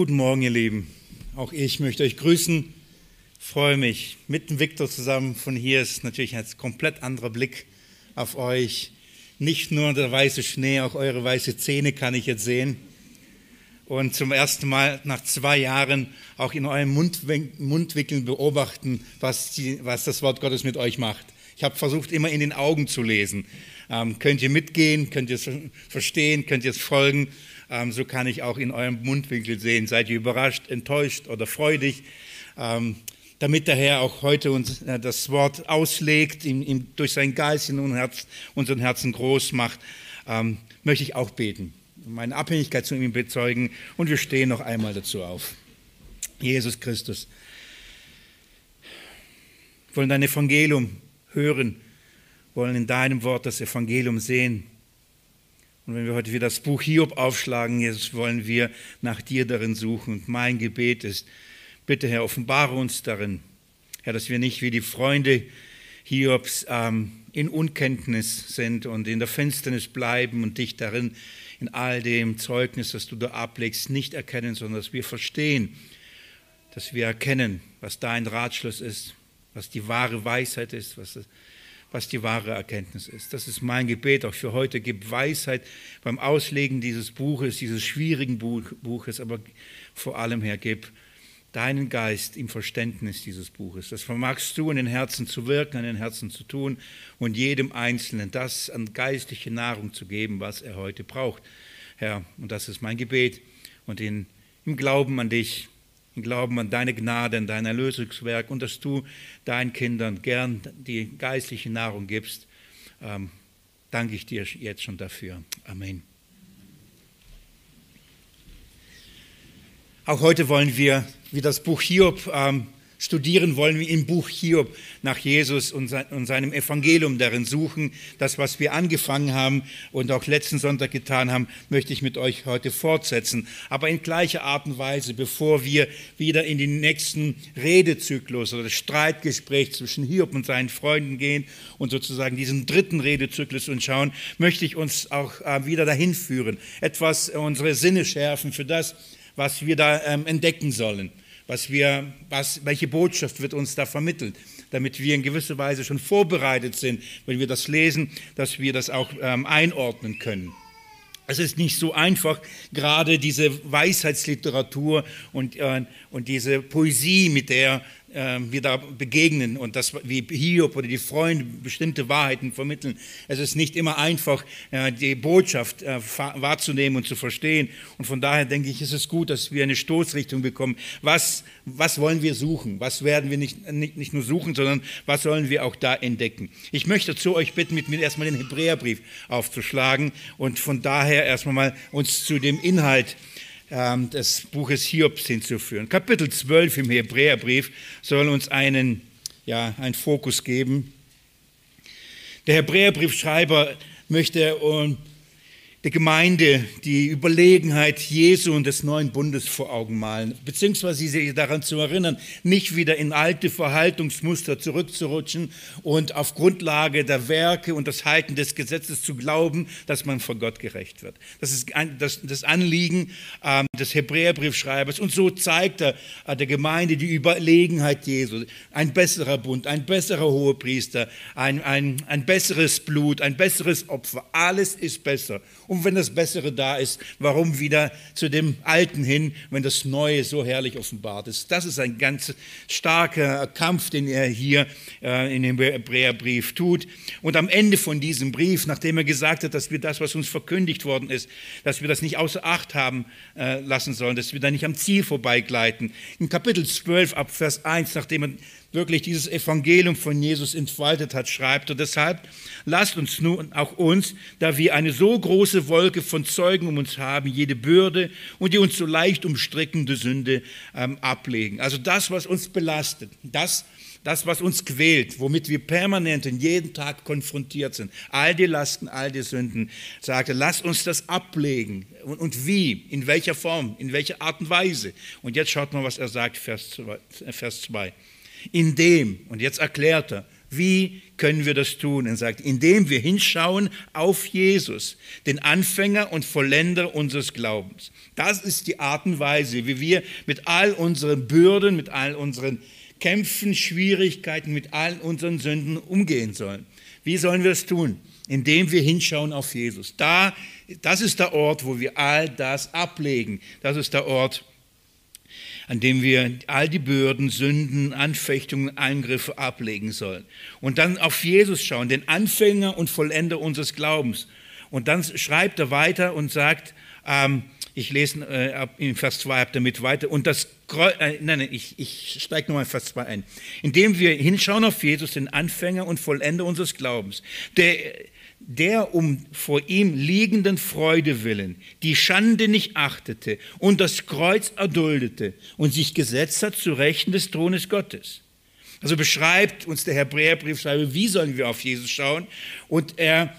Guten Morgen, ihr Lieben. Auch ich möchte euch grüßen. Freue mich. Mit dem Viktor zusammen von hier ist natürlich ein komplett anderer Blick auf euch. Nicht nur der weiße Schnee, auch eure weiße Zähne kann ich jetzt sehen. Und zum ersten Mal nach zwei Jahren auch in eurem Mundwinkeln beobachten, was, die, was das Wort Gottes mit euch macht. Ich habe versucht, immer in den Augen zu lesen. Ähm, könnt ihr mitgehen? Könnt ihr es verstehen? Könnt ihr es folgen? Ähm, so kann ich auch in eurem Mundwinkel sehen. Seid ihr überrascht, enttäuscht oder freudig? Ähm, damit der Herr auch heute uns äh, das Wort auslegt, ihm, ihm durch sein Geist in unser Herz, unseren Herzen groß macht, ähm, möchte ich auch beten, meine Abhängigkeit zu ihm bezeugen und wir stehen noch einmal dazu auf. Jesus Christus, wollen dein Evangelium hören, wollen in deinem Wort das Evangelium sehen. Und wenn wir heute wieder das Buch Hiob aufschlagen, Jesus, wollen wir nach dir darin suchen. Und mein Gebet ist, bitte Herr, offenbare uns darin, Herr, dass wir nicht wie die Freunde Hiobs ähm, in Unkenntnis sind und in der Finsternis bleiben und dich darin in all dem Zeugnis, das du da ablegst, nicht erkennen, sondern dass wir verstehen, dass wir erkennen, was dein Ratschluss ist, was die wahre Weisheit ist, was was die wahre Erkenntnis ist. Das ist mein Gebet auch für heute. Gib Weisheit beim Auslegen dieses Buches, dieses schwierigen Buches, aber vor allem, Herr, gib deinen Geist im Verständnis dieses Buches. Das vermagst du in den Herzen zu wirken, in den Herzen zu tun und jedem Einzelnen das an geistliche Nahrung zu geben, was er heute braucht. Herr, und das ist mein Gebet und in, im Glauben an dich im Glauben an deine Gnade, an dein Erlösungswerk und dass du deinen Kindern gern die geistliche Nahrung gibst, ähm, danke ich dir jetzt schon dafür. Amen. Auch heute wollen wir, wie das Buch Hiob, ähm, studieren wollen wir im Buch Hiob nach Jesus und seinem Evangelium darin suchen. Das, was wir angefangen haben und auch letzten Sonntag getan haben, möchte ich mit euch heute fortsetzen. Aber in gleicher Art und Weise, bevor wir wieder in den nächsten Redezyklus oder Streitgespräch zwischen Hiob und seinen Freunden gehen und sozusagen diesen dritten Redezyklus und schauen, möchte ich uns auch äh, wieder dahin führen, etwas unsere Sinne schärfen für das, was wir da ähm, entdecken sollen was wir, was, welche Botschaft wird uns da vermittelt, damit wir in gewisser Weise schon vorbereitet sind, wenn wir das lesen, dass wir das auch ähm, einordnen können. Es ist nicht so einfach, gerade diese Weisheitsliteratur und, äh, und diese Poesie, mit der wir da begegnen und das wie Hiob oder die Freunde bestimmte Wahrheiten vermitteln. Es ist nicht immer einfach, äh, die Botschaft äh, wahrzunehmen und zu verstehen. Und von daher denke ich, ist es gut, dass wir eine Stoßrichtung bekommen. Was, was wollen wir suchen? Was werden wir nicht, nicht, nicht nur suchen, sondern was sollen wir auch da entdecken? Ich möchte zu euch bitten, mit mir erstmal den Hebräerbrief aufzuschlagen und von daher erstmal mal uns zu dem Inhalt ähm, des Buches Hiobs hinzuführen. Kapitel 12 im Hebräerbrief soll uns einen, ja, einen Fokus geben. Der Hebräerbriefschreiber möchte der Gemeinde die Überlegenheit Jesu und des neuen Bundes vor Augen malen, beziehungsweise sie daran zu erinnern, nicht wieder in alte Verhaltungsmuster zurückzurutschen und auf Grundlage der Werke und des Halten des Gesetzes zu glauben, dass man vor Gott gerecht wird. Das ist das, Anliegen ähm, des Hebräerbriefschreibers und so zeigt er äh, der Gemeinde die Überlegenheit Jesu. Ein besserer Bund, ein besserer Hohepriester, ein, ein, ein besseres Blut, ein besseres Opfer, alles ist besser. Und wenn das Bessere da ist, warum wieder zu dem Alten hin, wenn das Neue so herrlich offenbart ist? Das ist ein ganz starker Kampf, den er hier äh, in dem Hebräerbrief tut. Und am Ende von diesem Brief, nachdem er gesagt hat, dass wir das, was uns verkündigt worden ist, dass wir das nicht außer Acht haben äh, lassen sollen, dass wir da nicht am Ziel vorbeigleiten. In Kapitel 12 ab Vers 1, nachdem er wirklich dieses Evangelium von Jesus entfaltet hat, schreibt. Und deshalb lasst uns nun auch uns, da wir eine so große Wolke von Zeugen um uns haben, jede Bürde und die uns so leicht umstrickende Sünde ähm, ablegen. Also das, was uns belastet, das, das, was uns quält, womit wir permanent in jeden Tag konfrontiert sind, all die Lasten, all die Sünden, sagte, lasst uns das ablegen. Und, und, wie, in welcher Form, in welcher Art und Weise. Und jetzt schaut mal, was er sagt, Vers 2 indem, und jetzt erklärt er, Wie können wir das tun? Er sagt, indem wir hinschauen auf Jesus, den Anfänger und Vollender unseres Glaubens. Das ist die Art und Weise, wie wir mit all unseren Bürden, mit all unseren Kämpfen, Schwierigkeiten, mit all unseren Sünden umgehen sollen. Wie sollen wir es tun? Indem wir hinschauen auf Jesus. Da, das ist der Ort, wo wir all das ablegen. Das ist der Ort, an dem wir all die Bürden, Sünden, Anfechtungen, Eingriffe ablegen sollen. Und dann auf Jesus schauen, den Anfänger und Vollender unseres Glaubens. Und dann schreibt er weiter und sagt, ähm, ich lese äh, in Vers 2 ab damit weiter. Und das Kreuz, äh, nein, nein, ich, ich steige nochmal in Vers 2 ein. Indem wir hinschauen auf Jesus, den Anfänger und Vollender unseres Glaubens, der der um vor ihm liegenden Freude willen die Schande nicht achtete und das Kreuz erduldete und sich gesetzt hat zu Rechten des Thrones Gottes. Also beschreibt uns der Hebräerbriefschreiber, wie sollen wir auf Jesus schauen? Und er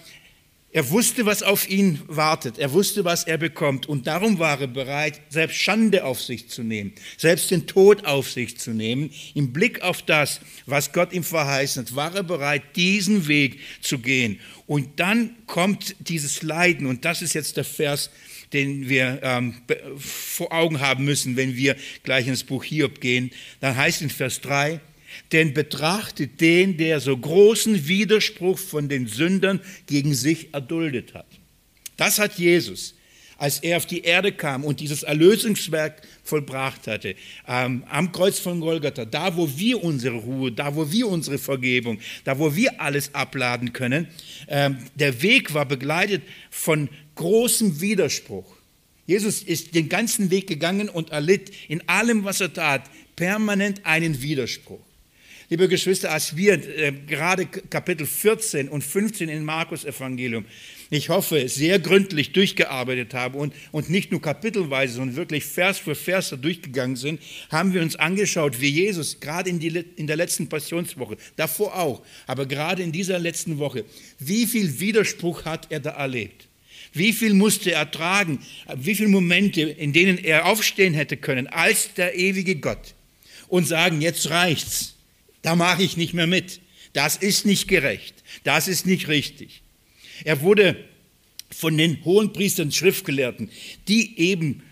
er wusste, was auf ihn wartet. Er wusste, was er bekommt. Und darum war er bereit, selbst Schande auf sich zu nehmen, selbst den Tod auf sich zu nehmen. Im Blick auf das, was Gott ihm verheißen hat, war er bereit, diesen Weg zu gehen. Und dann kommt dieses Leiden. Und das ist jetzt der Vers, den wir ähm, vor Augen haben müssen, wenn wir gleich ins Buch Hiob gehen. Dann heißt in Vers 3, denn betrachtet den, der so großen Widerspruch von den Sündern gegen sich erduldet hat. Das hat Jesus, als er auf die Erde kam und dieses Erlösungswerk vollbracht hatte, ähm, am Kreuz von Golgatha, da wo wir unsere Ruhe, da wo wir unsere Vergebung, da wo wir alles abladen können, ähm, der Weg war begleitet von großem Widerspruch. Jesus ist den ganzen Weg gegangen und erlitt in allem, was er tat, permanent einen Widerspruch. Liebe Geschwister, als wir äh, gerade Kapitel 14 und 15 in Markus Evangelium, ich hoffe, sehr gründlich durchgearbeitet haben und, und nicht nur kapitelweise, sondern wirklich Vers für Vers durchgegangen sind, haben wir uns angeschaut, wie Jesus gerade in, die, in der letzten Passionswoche, davor auch, aber gerade in dieser letzten Woche, wie viel Widerspruch hat er da erlebt? Wie viel musste er tragen? Wie viele Momente, in denen er aufstehen hätte können als der ewige Gott und sagen, jetzt reicht's. Da mache ich nicht mehr mit. Das ist nicht gerecht. Das ist nicht richtig. Er wurde von den hohen Priestern, Schriftgelehrten, die eben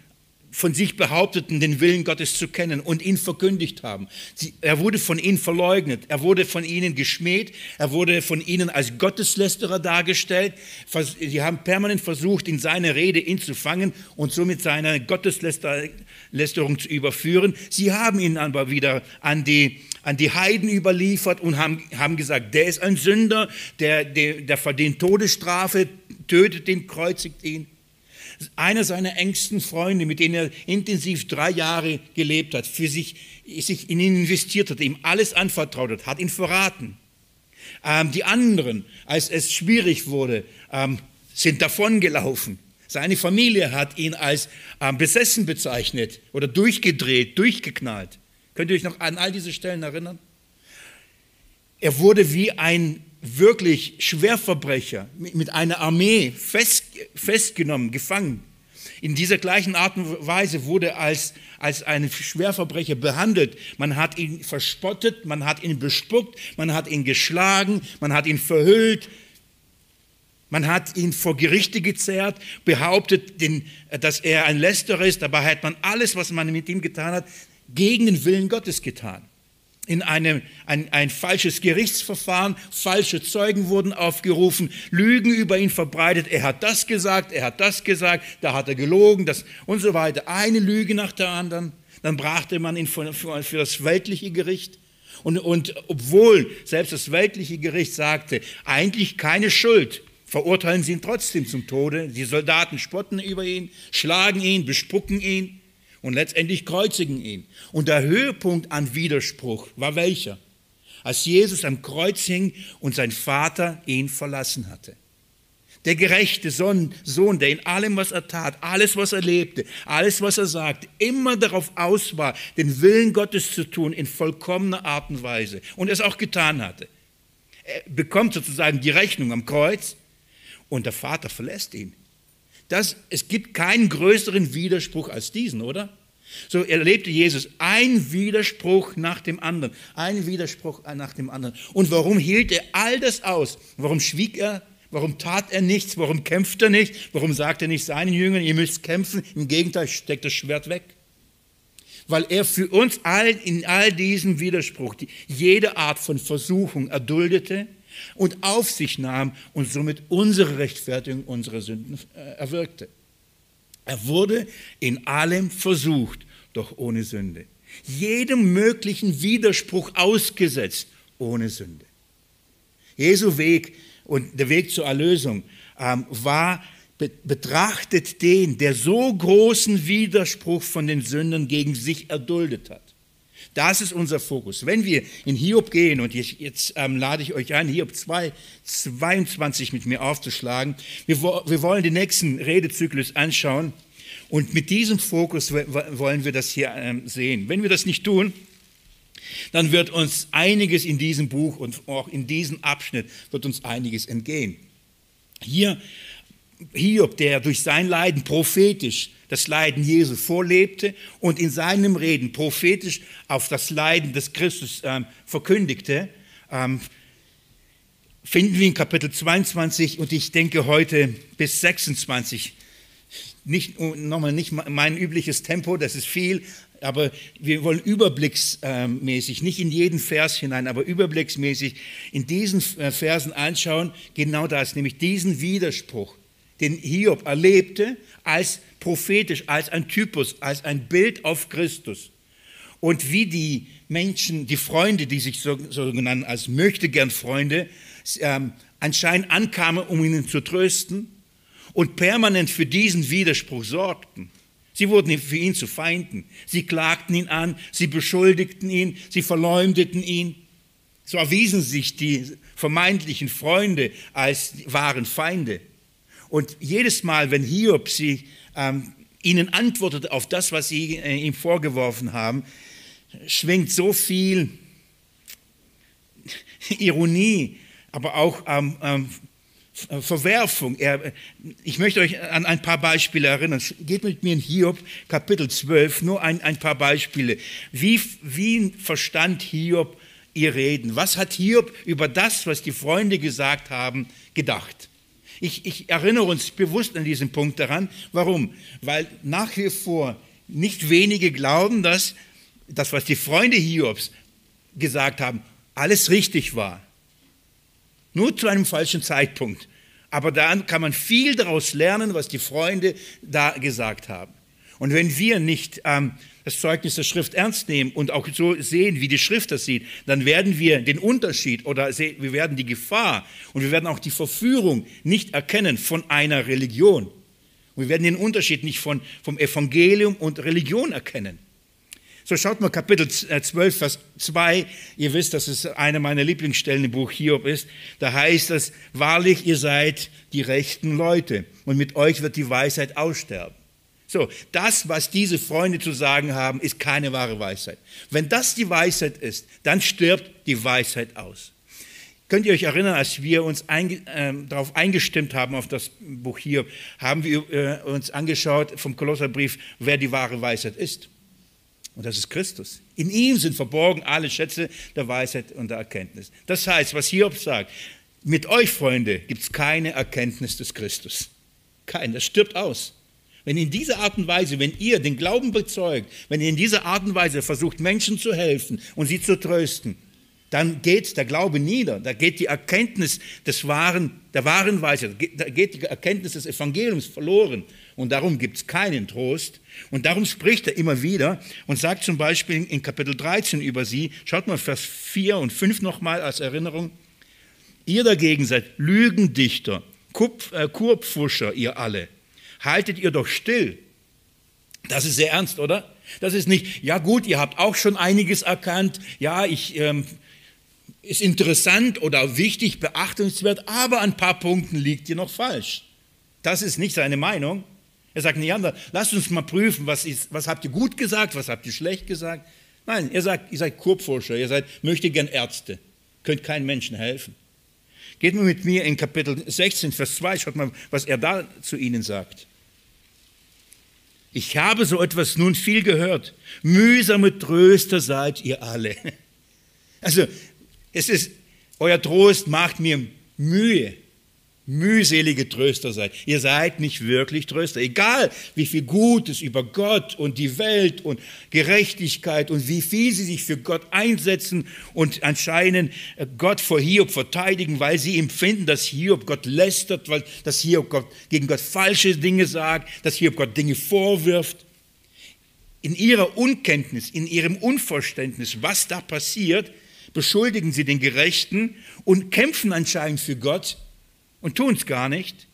von sich behaupteten, den Willen Gottes zu kennen und ihn verkündigt haben. Sie, er wurde von ihnen verleugnet, er wurde von ihnen geschmäht, er wurde von ihnen als Gotteslästerer dargestellt. Sie haben permanent versucht, in seine Rede ihn zu fangen und somit seine Gotteslästerung zu überführen. Sie haben ihn aber wieder an die an die Heiden überliefert und haben, haben gesagt, der ist ein Sünder, der, der, der verdient Todesstrafe, tötet ihn, kreuzigt ihn. Einer seiner engsten Freunde, mit denen er intensiv drei Jahre gelebt hat, für sich, sich in ihn investiert hat, ihm alles anvertraut hat, hat ihn verraten. Ähm, die anderen, als es schwierig wurde, ähm, sind davongelaufen. Seine Familie hat ihn als ähm, besessen bezeichnet oder durchgedreht, durchgeknallt. Könnt ihr euch noch an all diese Stellen erinnern? Er wurde wie ein wirklich Schwerverbrecher mit einer Armee fest, festgenommen, gefangen. In dieser gleichen Art und Weise wurde als, als ein Schwerverbrecher behandelt. Man hat ihn verspottet, man hat ihn bespuckt, man hat ihn geschlagen, man hat ihn verhüllt, man hat ihn vor Gerichte gezerrt, behauptet, dass er ein Lästerer ist. Dabei hat man alles, was man mit ihm getan hat, gegen den Willen Gottes getan. In einem, ein, ein falsches Gerichtsverfahren, falsche Zeugen wurden aufgerufen, Lügen über ihn verbreitet, er hat das gesagt, er hat das gesagt, da hat er gelogen das, und so weiter. Eine Lüge nach der anderen. Dann brachte man ihn für, für, für das weltliche Gericht. Und, und obwohl selbst das weltliche Gericht sagte, eigentlich keine Schuld, verurteilen sie ihn trotzdem zum Tode. Die Soldaten spotten über ihn, schlagen ihn, bespucken ihn und letztendlich kreuzigen ihn. Und der Höhepunkt an Widerspruch war welcher? Als Jesus am Kreuz hing und sein Vater ihn verlassen hatte. Der gerechte Sohn, der in allem, was er tat, alles, was er lebte, alles, was er sagte, immer darauf aus war, den Willen Gottes zu tun in vollkommener Art und Weise und es auch getan hatte. Er bekommt sozusagen die Rechnung am Kreuz und der Vater verlässt ihn. Das, es gibt keinen größeren Widerspruch als diesen, oder? So erlebte Jesus ein Widerspruch nach dem anderen, ein Widerspruch nach dem anderen. Und warum hielt er all das aus? Warum schwieg er? Warum tat er nichts? Warum kämpft er nicht? Warum sagt er nicht seinen Jüngern, ihr müsst kämpfen? Im Gegenteil, steckt das Schwert weg. Weil er für uns all, in all diesem Widerspruch die, jede Art von Versuchung erduldete und auf sich nahm und somit unsere Rechtfertigung, unsere Sünden äh, erwirkte. Er wurde in allem versucht, doch ohne Sünde. Jedem möglichen Widerspruch ausgesetzt, ohne Sünde. Jesu Weg und der Weg zur Erlösung ähm, war, betrachtet den, der so großen Widerspruch von den Sündern gegen sich erduldet hat. Das ist unser Fokus. Wenn wir in Hiob gehen, und jetzt, jetzt ähm, lade ich euch ein, Hiob 2, 22 mit mir aufzuschlagen, wir, wir wollen den nächsten Redezyklus anschauen und mit diesem Fokus wollen wir das hier ähm, sehen. Wenn wir das nicht tun, dann wird uns einiges in diesem Buch und auch in diesem Abschnitt wird uns einiges entgehen. Hier Hiob, der durch sein Leiden prophetisch das Leiden Jesu vorlebte und in seinem Reden prophetisch auf das Leiden des Christus ähm, verkündigte, ähm, finden wir in Kapitel 22 und ich denke heute bis 26 nicht nochmal nicht mein übliches Tempo, das ist viel, aber wir wollen überblicksmäßig, nicht in jeden Vers hinein, aber überblicksmäßig in diesen äh, Versen anschauen, genau das, nämlich diesen Widerspruch, den Hiob erlebte als prophetisch, als ein Typus, als ein Bild auf Christus. Und wie die Menschen, die Freunde, die sich so, so genannt als möchtegern Freunde, ähm, anscheinend ankamen, um ihn zu trösten und permanent für diesen Widerspruch sorgten. Sie wurden für ihn zu Feinden. Sie klagten ihn an, sie beschuldigten ihn, sie verleumdeten ihn. So erwiesen sich die vermeintlichen Freunde als wahren Feinde. Und jedes Mal, wenn Hiob sie, ähm, ihnen antwortete auf das, was sie äh, ihm vorgeworfen haben, schwingt so viel Ironie, aber auch ähm, ähm, Verwerfung. Er, ich möchte euch an ein paar Beispiele erinnern. Geht mit mir in Hiob, Kapitel 12, nur ein, ein paar Beispiele. Wie, wie verstand Hiob ihr Reden? Was hat Hiob über das, was die Freunde gesagt haben, gedacht? Ich, ich erinnere uns bewusst an diesen Punkt daran. Warum? Weil nach wie vor nicht wenige glauben, dass das, was die Freunde Hiobs gesagt haben, alles richtig war. Nur zu einem falschen Zeitpunkt. Aber dann kann man viel daraus lernen, was die Freunde da gesagt haben. Und wenn wir nicht ähm, das Zeugnis der Schrift ernst nehmen und auch so sehen, wie die Schrift das sieht, dann werden wir den Unterschied oder wir werden die Gefahr und wir werden auch die Verführung nicht erkennen von einer Religion. Und wir werden den Unterschied nicht von, vom Evangelium und Religion erkennen. So schaut mal Kapitel 12, äh, Vers 2. Ihr wisst, dass es eine meiner Lieblingsstellen im Buch Hiob ist. Da heißt es, wahrlich, ihr seid die rechten Leute und mit euch wird die Weisheit aussterben. So, das, was diese Freunde zu sagen haben, ist keine wahre Weisheit. Wenn das die Weisheit ist, dann stirbt die Weisheit aus. Könnt ihr euch erinnern, als wir uns ein, äh, darauf eingestimmt haben, auf das Buch Hiob, haben wir äh, uns angeschaut vom Kolosserbrief, wer die wahre Weisheit ist. Und das ist Christus. In ihm sind verborgen alle Schätze der Weisheit und der Erkenntnis. Das heißt, was Hiob sagt, mit euch, Freunde, gibt es keine Erkenntnis des Christus. Kein, das stirbt aus. Wenn in dieser Art und Weise, wenn ihr den Glauben bezeugt, wenn ihr in dieser Art und Weise versucht, Menschen zu helfen und sie zu trösten, dann geht der Glaube nieder, da geht die Erkenntnis des wahren, der wahren Weisheit, da geht die Erkenntnis des Evangeliums verloren und darum gibt es keinen Trost. Und darum spricht er immer wieder und sagt zum Beispiel in Kapitel 13 über sie, schaut mal Vers 4 und 5 nochmal als Erinnerung, ihr dagegen seid Lügendichter, äh, Kurpfuscher, ihr alle. Haltet ihr doch still. Das ist sehr ernst, oder? Das ist nicht, ja gut, ihr habt auch schon einiges erkannt, ja, ich, ähm, ist interessant oder wichtig, beachtenswert, aber an ein paar Punkten liegt ihr noch falsch. Das ist nicht seine Meinung. Er sagt nicht anders, lasst uns mal prüfen, was, ist, was habt ihr gut gesagt, was habt ihr schlecht gesagt. Nein, er sagt, ihr seid Kurpforscher, ihr seid, möchte gern Ärzte, könnt keinen Menschen helfen. Geht mal mit mir in Kapitel 16, Vers 2, schaut mal, was er da zu ihnen sagt. Ich habe so etwas nun viel gehört. Mühsame Tröster seid ihr alle. Also, es ist, euer Trost macht mir Mühe mühselige Tröster seid. Ihr seid nicht wirklich Tröster. Egal, wie viel Gutes über Gott und die Welt und Gerechtigkeit und wie viel sie sich für Gott einsetzen und anscheinend äh, Gott vor Hiob verteidigen, weil sie empfinden, dass Hiob Gott lästert, weil, dass Hiob Gott, gegen Gott falsche Dinge sagt, dass Hiob Gott Dinge vorwirft. In ihrer Unkenntnis, in ihrem Unverständnis, was da passiert, beschuldigen sie den Gerechten und kämpfen anscheinend für Gott und tun es gar nicht.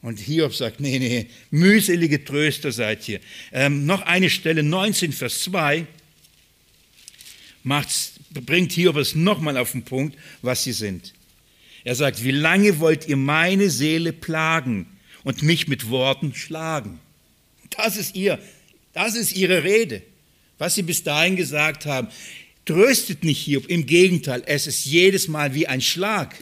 Und Hiob sagt, nee, nee, mühselige Tröster seid ihr. Ähm, noch eine Stelle, 19, Vers 2, macht's, bringt Hiob es nochmal auf den Punkt, was sie sind. Er sagt, wie lange wollt ihr meine Seele plagen und mich mit Worten schlagen? Das ist ihr, das ist ihre Rede, was sie bis dahin gesagt haben. Tröstet nicht Hiob, im Gegenteil, es ist jedes Mal wie ein Schlag.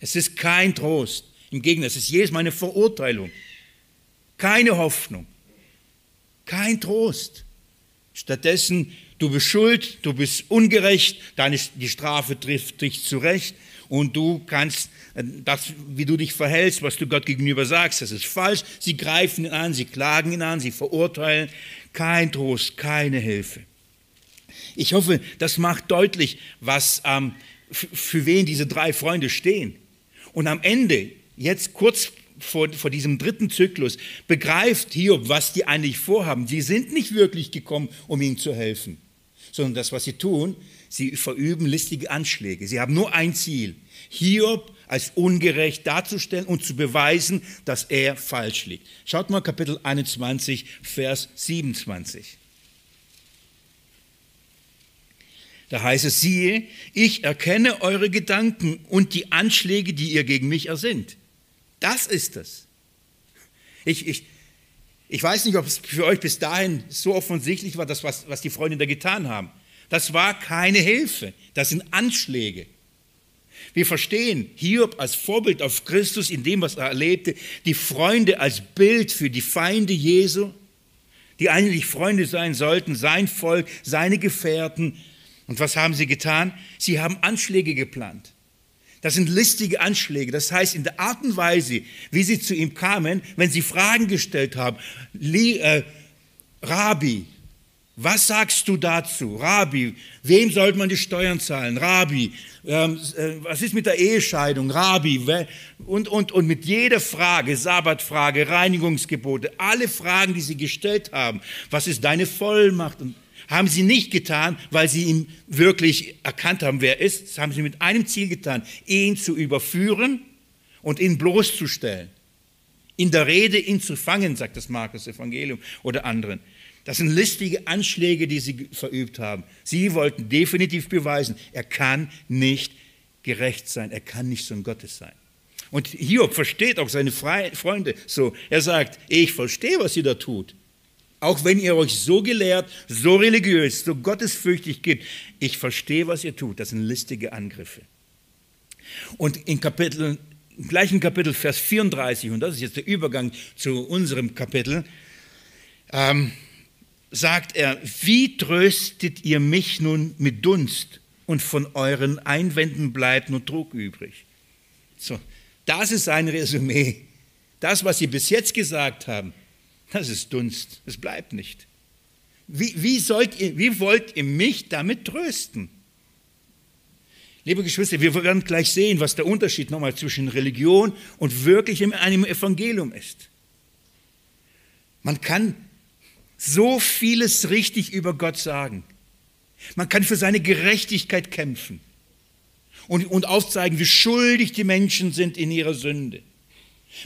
Es ist kein Trost. Im Gegenteil, es ist jedes Mal eine Verurteilung. Keine Hoffnung. Kein Trost. Stattdessen, du bist schuld, du bist ungerecht, deine, die Strafe trifft dich zurecht und du kannst äh, das, wie du dich verhältst, was du Gott gegenüber sagst, das ist falsch. Sie greifen ihn an, sie klagen ihn an, sie verurteilen. Kein Trost, keine Hilfe. Ich hoffe, das macht deutlich, was ähm, für wen diese drei Freunde stehen. Und am Ende, jetzt kurz vor, vor diesem dritten Zyklus, begreift Hiob, was die eigentlich vorhaben. Sie sind nicht wirklich gekommen, um ihm zu helfen, sondern das, was sie tun, sie verüben listige Anschläge. Sie haben nur ein Ziel, Hiob als ungerecht darzustellen und zu beweisen, dass er falsch liegt. Schaut mal Kapitel 21, Vers 27. Da heißt es, siehe, ich erkenne eure Gedanken und die Anschläge, die ihr gegen mich ersinnt. Das ist es. Ich, ich, ich weiß nicht, ob es für euch bis dahin so offensichtlich war, das, was, was die Freunde da getan haben. Das war keine Hilfe, das sind Anschläge. Wir verstehen Hiob als Vorbild auf Christus in dem, was er erlebte, die Freunde als Bild für die Feinde Jesu, die eigentlich Freunde sein sollten, sein Volk, seine Gefährten, und was haben sie getan? Sie haben Anschläge geplant. Das sind listige Anschläge. Das heißt, in der Art und Weise, wie sie zu ihm kamen, wenn sie Fragen gestellt haben, äh, Rabbi, was sagst du dazu? Rabbi, wem sollte man die Steuern zahlen? Rabbi, ähm, äh, was ist mit der Ehescheidung? Rabbi, und, und, und mit jeder Frage, Sabbatfrage, Reinigungsgebote, alle Fragen, die sie gestellt haben, was ist deine Vollmacht? Und haben sie nicht getan, weil sie ihn wirklich erkannt haben, wer er ist. Das haben sie mit einem Ziel getan, ihn zu überführen und ihn bloßzustellen. In der Rede ihn zu fangen, sagt das Markus Evangelium oder anderen. Das sind listige Anschläge, die sie verübt haben. Sie wollten definitiv beweisen, er kann nicht gerecht sein, er kann nicht so ein Gottes sein. Und Hiob versteht auch seine Freunde so. Er sagt, ich verstehe, was ihr da tut. Auch wenn ihr euch so gelehrt, so religiös, so gottesfürchtig gibt, ich verstehe, was ihr tut. Das sind listige Angriffe. Und in Kapitel, im gleichen Kapitel, Vers 34, und das ist jetzt der Übergang zu unserem Kapitel, ähm, sagt er, wie tröstet ihr mich nun mit Dunst und von euren Einwänden bleibt nur Druck übrig? So, das ist ein Resümee. Das, was sie bis jetzt gesagt haben, das ist Dunst, es bleibt nicht. Wie, wie, sollt ihr, wie wollt ihr mich damit trösten? Liebe Geschwister, wir werden gleich sehen, was der Unterschied nochmal zwischen Religion und wirklich einem Evangelium ist. Man kann so vieles richtig über Gott sagen. Man kann für seine Gerechtigkeit kämpfen und, und aufzeigen, wie schuldig die Menschen sind in ihrer Sünde.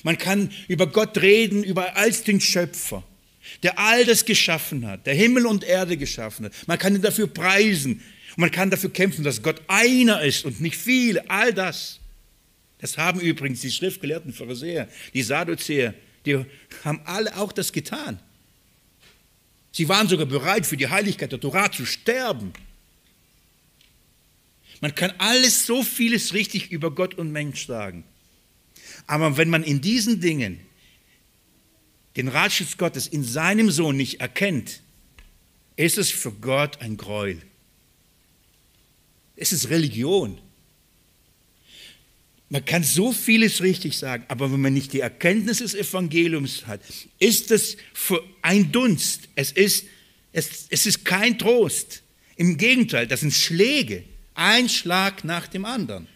Man kann über Gott reden, über als den Schöpfer, der all das geschaffen hat, der Himmel und Erde geschaffen hat. Man kann ihn dafür preisen und man kann dafür kämpfen, dass Gott einer ist und nicht viele. All das. Das haben übrigens die schriftgelehrten Pharisäer, die Sadduzäer, die haben alle auch das getan. Sie waren sogar bereit, für die Heiligkeit der Torah zu sterben. Man kann alles so vieles richtig über Gott und Mensch sagen. Aber wenn man in diesen Dingen den Ratschluss Gottes in seinem Sohn nicht erkennt, ist es für Gott ein Gräuel. Es ist Religion. Man kann so vieles richtig sagen, aber wenn man nicht die Erkenntnis des Evangeliums hat, ist es ein Dunst. Es ist, es, es ist kein Trost. Im Gegenteil, das sind Schläge. Ein Schlag nach dem anderen.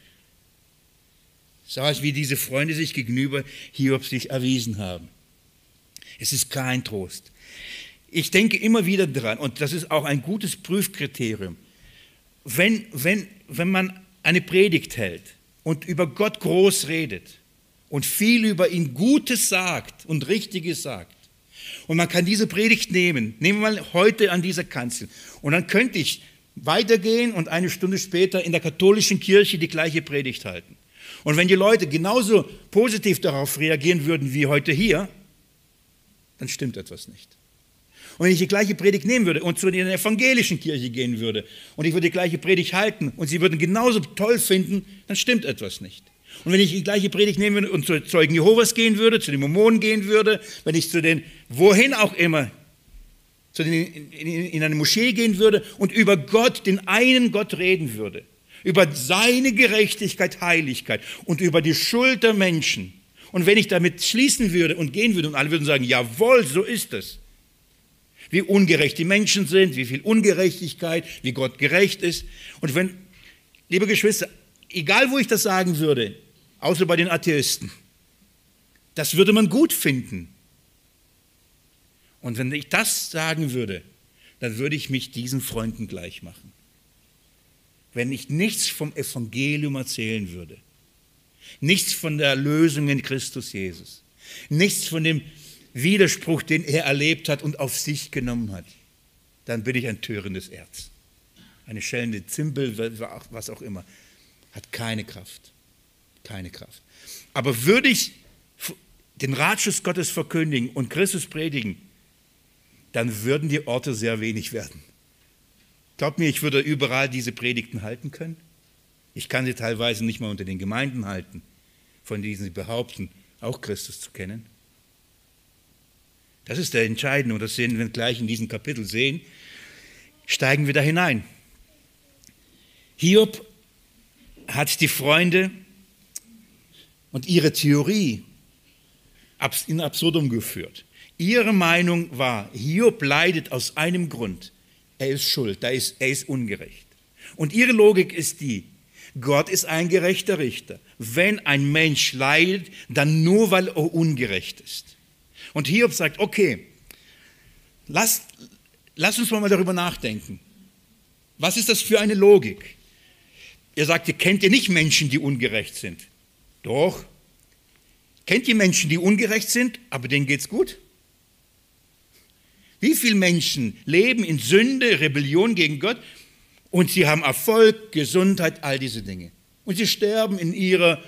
So als wie diese Freunde sich gegenüber Hiob sich erwiesen haben. Es ist kein Trost. Ich denke immer wieder dran, und das ist auch ein gutes Prüfkriterium, wenn, wenn, wenn man eine Predigt hält, und über Gott groß redet und viel über ihn Gutes sagt und Richtiges sagt. Und man kann diese Predigt nehmen, nehmen wir mal heute an dieser Kanzel. Und dann könnte ich weitergehen und eine Stunde später in der katholischen Kirche die gleiche Predigt halten. Und wenn die Leute genauso positiv darauf reagieren würden wie heute hier, dann stimmt etwas nicht. Und wenn ich die gleiche Predigt nehmen würde und zu der evangelischen Kirche gehen würde und ich würde die gleiche Predigt halten und sie würden genauso toll finden, dann stimmt etwas nicht. Und wenn ich die gleiche Predigt nehmen würde und zu Zeugen Jehovas gehen würde, zu den Mormonen gehen würde, wenn ich zu den, wohin auch immer, zu den, in, in, in eine Moschee gehen würde und über Gott, den einen Gott reden würde, über seine Gerechtigkeit, Heiligkeit und über die Schuld der Menschen. Und wenn ich damit schließen würde und gehen würde und alle würden sagen, jawohl, so ist es, wie ungerecht die Menschen sind, wie viel Ungerechtigkeit, wie Gott gerecht ist. Und wenn, liebe Geschwister, egal wo ich das sagen würde, außer bei den Atheisten, das würde man gut finden. Und wenn ich das sagen würde, dann würde ich mich diesen Freunden gleich machen. Wenn ich nichts vom Evangelium erzählen würde, nichts von der Erlösung in Christus Jesus, nichts von dem Widerspruch, den er erlebt hat und auf sich genommen hat, dann bin ich ein törendes Erz. Eine schellende Zimbel, was auch immer, hat keine Kraft. Keine Kraft. Aber würde ich den Ratschluss Gottes verkündigen und Christus predigen, dann würden die Orte sehr wenig werden. Glaubt mir, ich würde überall diese Predigten halten können. Ich kann sie teilweise nicht mal unter den Gemeinden halten, von denen sie behaupten, auch Christus zu kennen. Das ist der Entscheidende und das sehen wir gleich in diesem Kapitel sehen. Steigen wir da hinein. Hiob hat die Freunde und ihre Theorie in Absurdum geführt. Ihre Meinung war, Hiob leidet aus einem Grund. Er ist schuld, er ist, er ist ungerecht. Und ihre Logik ist die, Gott ist ein gerechter Richter. Wenn ein Mensch leidet, dann nur, weil er ungerecht ist. Und Hiob sagt, okay, lass, lass uns mal darüber nachdenken. Was ist das für eine Logik? Er sagt, ihr kennt ihr nicht Menschen, die ungerecht sind. Doch. Kennt ihr Menschen, die ungerecht sind, aber denen geht's gut? Wie viele Menschen leben in Sünde, Rebellion gegen Gott und sie haben Erfolg, Gesundheit, all diese Dinge. Und sie sterben in ihrer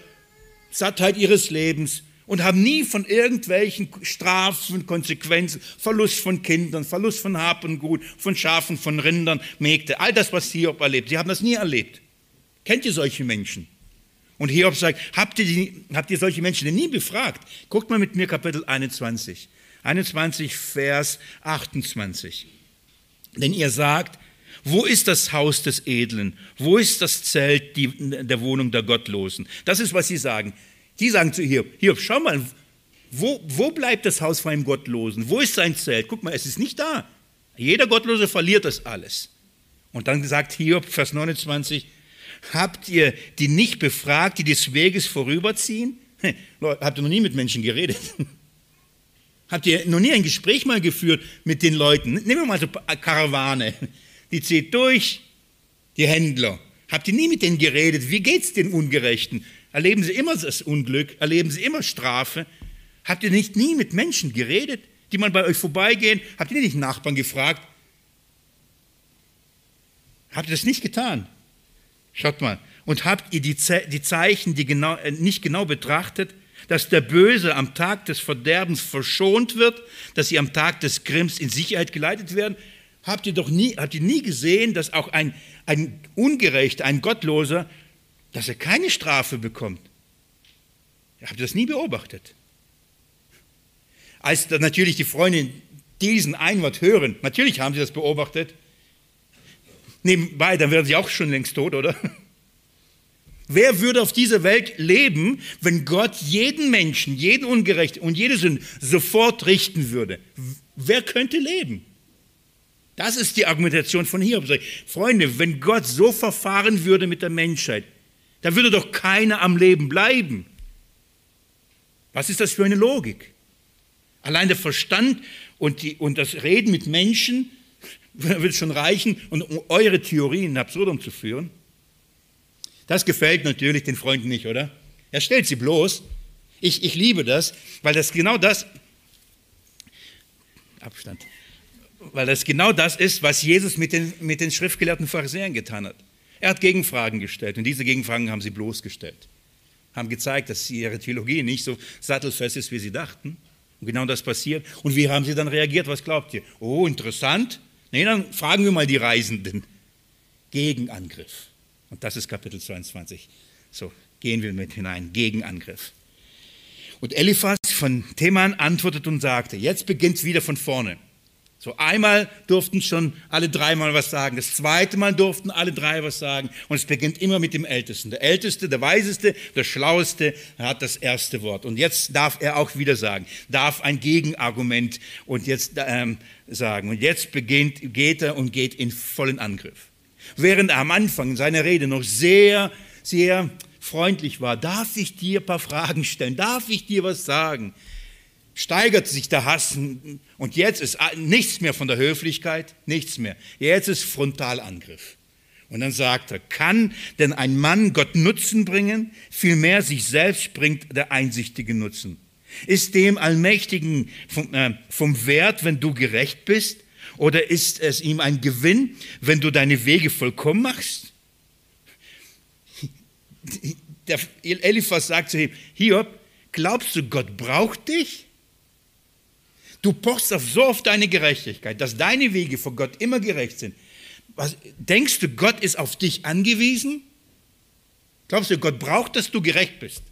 Sattheit ihres Lebens und haben nie von irgendwelchen Strafen, Konsequenzen, Verlust von Kindern, Verlust von Hab und Gut, von Schafen, von Rindern, Mägde, all das, was Hiob erlebt. Sie haben das nie erlebt. Kennt ihr solche Menschen? Und Hiob sagt, habt ihr, habt ihr solche Menschen denn nie befragt? Guckt mal mit mir Kapitel 21. 21, Vers 28. Denn ihr sagt, wo ist das Haus des Edlen? Wo ist das Zelt die, der Wohnung der Gottlosen? Das ist, was sie sagen. Die sagen zu Hiob, Hiob, schau mal, wo, wo bleibt das Haus von einem Gottlosen? Wo ist sein Zelt? Guck mal, es ist nicht da. Jeder Gottlose verliert das alles. Und dann sagt Hiob, Vers 29, habt ihr die nicht befragt, die des Weges vorüberziehen? Leute, habt ihr noch nie mit Menschen geredet? Habt ihr noch nie ein Gespräch mal geführt mit den Leuten? Nehmen wir mal so eine Karawane. Die zieht durch, die Händler. Habt ihr nie mit denen geredet? Wie geht's den Ungerechten? Erleben Sie immer das Unglück? Erleben Sie immer Strafe? Habt ihr nicht nie mit Menschen geredet, die mal bei euch vorbeigehen? Habt ihr nicht Nachbarn gefragt? Habt ihr das nicht getan? Schaut mal. Und habt ihr die, Zeichen die genau, äh, nicht genau betrachtet, dass der Böse am Tag des Verderbens verschont wird, dass sie am Tag des Grimms in Sicherheit geleitet werden? Habt ihr doch nie, habt ihr nie gesehen, dass auch ein, ein Ungerechter, ein Gottloser dass er keine Strafe bekommt. Habt ihr das nie beobachtet? Als natürlich die Freunde diesen Einwand hören, natürlich haben sie das beobachtet. Nebenbei, dann wären sie auch schon längst tot, oder? Wer würde auf dieser Welt leben, wenn Gott jeden Menschen, jeden Ungerechten und jede Sünde sofort richten würde? Wer könnte leben? Das ist die Argumentation von Hiob. Freunde, wenn Gott so verfahren würde mit der Menschheit, dann würde doch keiner am Leben bleiben. Was ist das für eine Logik? Allein der Verstand und, die, und das Reden mit Menschen wird schon reichen, um eure Theorien in Absurdum zu führen. Das gefällt natürlich den Freunden nicht, oder? Er stellt sie bloß. Ich, ich liebe das, weil das genau das, Abstand, weil das genau das ist, was Jesus mit den, mit den schriftgelehrten Pharisäern getan hat. Er hat Gegenfragen gestellt und diese Gegenfragen haben sie bloßgestellt. Haben gezeigt, dass ihre Theologie nicht so sattelfest ist, wie sie dachten. Und genau das passiert. Und wie haben sie dann reagiert? Was glaubt ihr? Oh, interessant. Nee, dann fragen wir mal die Reisenden. Gegenangriff. Und das ist Kapitel 22. So, gehen wir mit hinein. Gegenangriff. Und Eliphas von Theman antwortet und sagte, jetzt beginnt es wieder von vorne. So einmal durften schon alle dreimal was sagen, das zweite Mal durften alle drei was sagen und es beginnt immer mit dem Ältesten. Der Älteste, der Weiseste, der Schlaueste hat das erste Wort und jetzt darf er auch wieder sagen, darf ein Gegenargument und jetzt ähm, sagen und jetzt beginnt, geht er und geht in vollen Angriff. Während er am Anfang seiner Rede noch sehr, sehr freundlich war, darf ich dir ein paar Fragen stellen, darf ich dir was sagen? Steigert sich der Hass und jetzt ist nichts mehr von der Höflichkeit, nichts mehr. Jetzt ist Frontalangriff. Und dann sagt er, kann denn ein Mann Gott Nutzen bringen? Vielmehr sich selbst bringt der einsichtige Nutzen. Ist dem Allmächtigen vom, äh, vom Wert, wenn du gerecht bist? Oder ist es ihm ein Gewinn, wenn du deine Wege vollkommen machst? Der Eliphas sagt zu ihm, Hiob, glaubst du, Gott braucht dich? Du pochst auf so auf deine Gerechtigkeit, dass deine Wege vor Gott immer gerecht sind. Was, denkst du, Gott ist auf dich angewiesen? Glaubst du, Gott braucht, dass du gerecht bist?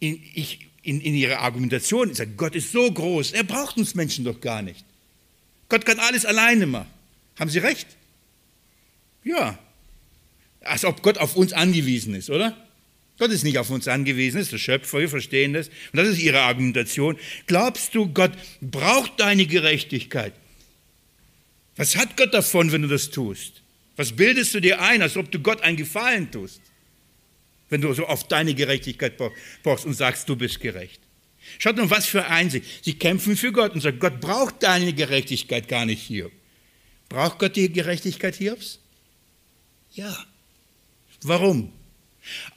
Ich, in, in ihrer Argumentation sagt, Gott ist so groß, er braucht uns Menschen doch gar nicht. Gott kann alles alleine machen. Haben Sie recht? Ja. Als ob Gott auf uns angewiesen ist, oder? Gott ist nicht auf uns angewiesen, ist der Schöpfer, wir verstehen das. Und das ist ihre Argumentation. Glaubst du, Gott braucht deine Gerechtigkeit? Was hat Gott davon, wenn du das tust? Was bildest du dir ein, als ob du Gott einen Gefallen tust? Wenn du so auf deine Gerechtigkeit pochst und sagst, du bist gerecht. Schaut nur, was für Einsicht. Sie kämpfen für Gott und sagen, Gott braucht deine Gerechtigkeit gar nicht hier. Braucht Gott die Gerechtigkeit Hiobs? Ja. Warum?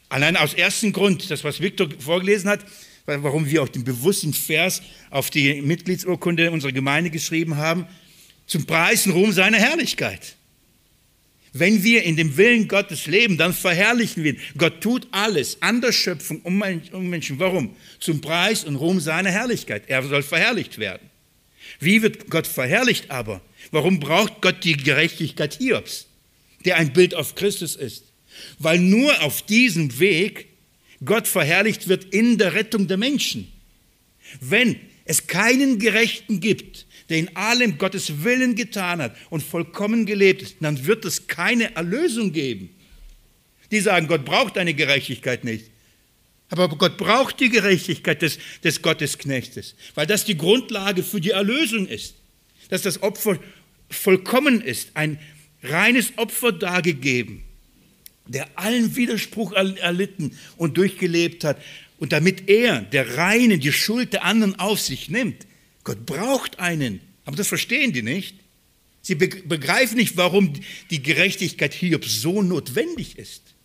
Allein aus ersten Grund, das was Viktor vorgelesen hat, warum wir auch den bewussten Vers auf die Mitgliedsurkunde unserer Gemeinde geschrieben haben, zum Preis und Ruhm seiner Herrlichkeit. Wenn wir in dem Willen Gottes leben, dann verherrlichen wir ihn. Gott tut alles an der Schöpfung um Menschen. Warum? Zum Preis und Ruhm seiner Herrlichkeit. Er soll verherrlicht werden. Wie wird Gott verherrlicht aber? Warum braucht Gott die Gerechtigkeit Hiobs, der ein Bild auf Christus ist? Weil nur auf diesem Weg Gott verherrlicht wird in der Rettung der Menschen. Wenn es keinen Gerechten gibt, der in allem Gottes Willen getan hat und vollkommen gelebt ist, dann wird es keine Erlösung geben. Die sagen, Gott braucht deine Gerechtigkeit nicht. Aber Gott braucht die Gerechtigkeit des, des Gottesknechtes, weil das die Grundlage für die Erlösung ist. Dass das Opfer vollkommen ist, ein reines Opfer dargegeben, der allen Widerspruch erlitten und durchgelebt hat. Und damit er, der Reine, die Schuld der anderen auf sich nimmt, Gott braucht einen. Aber das verstehen die nicht. Sie begreifen nicht, warum die Gerechtigkeit Hiobs so notwendig ist.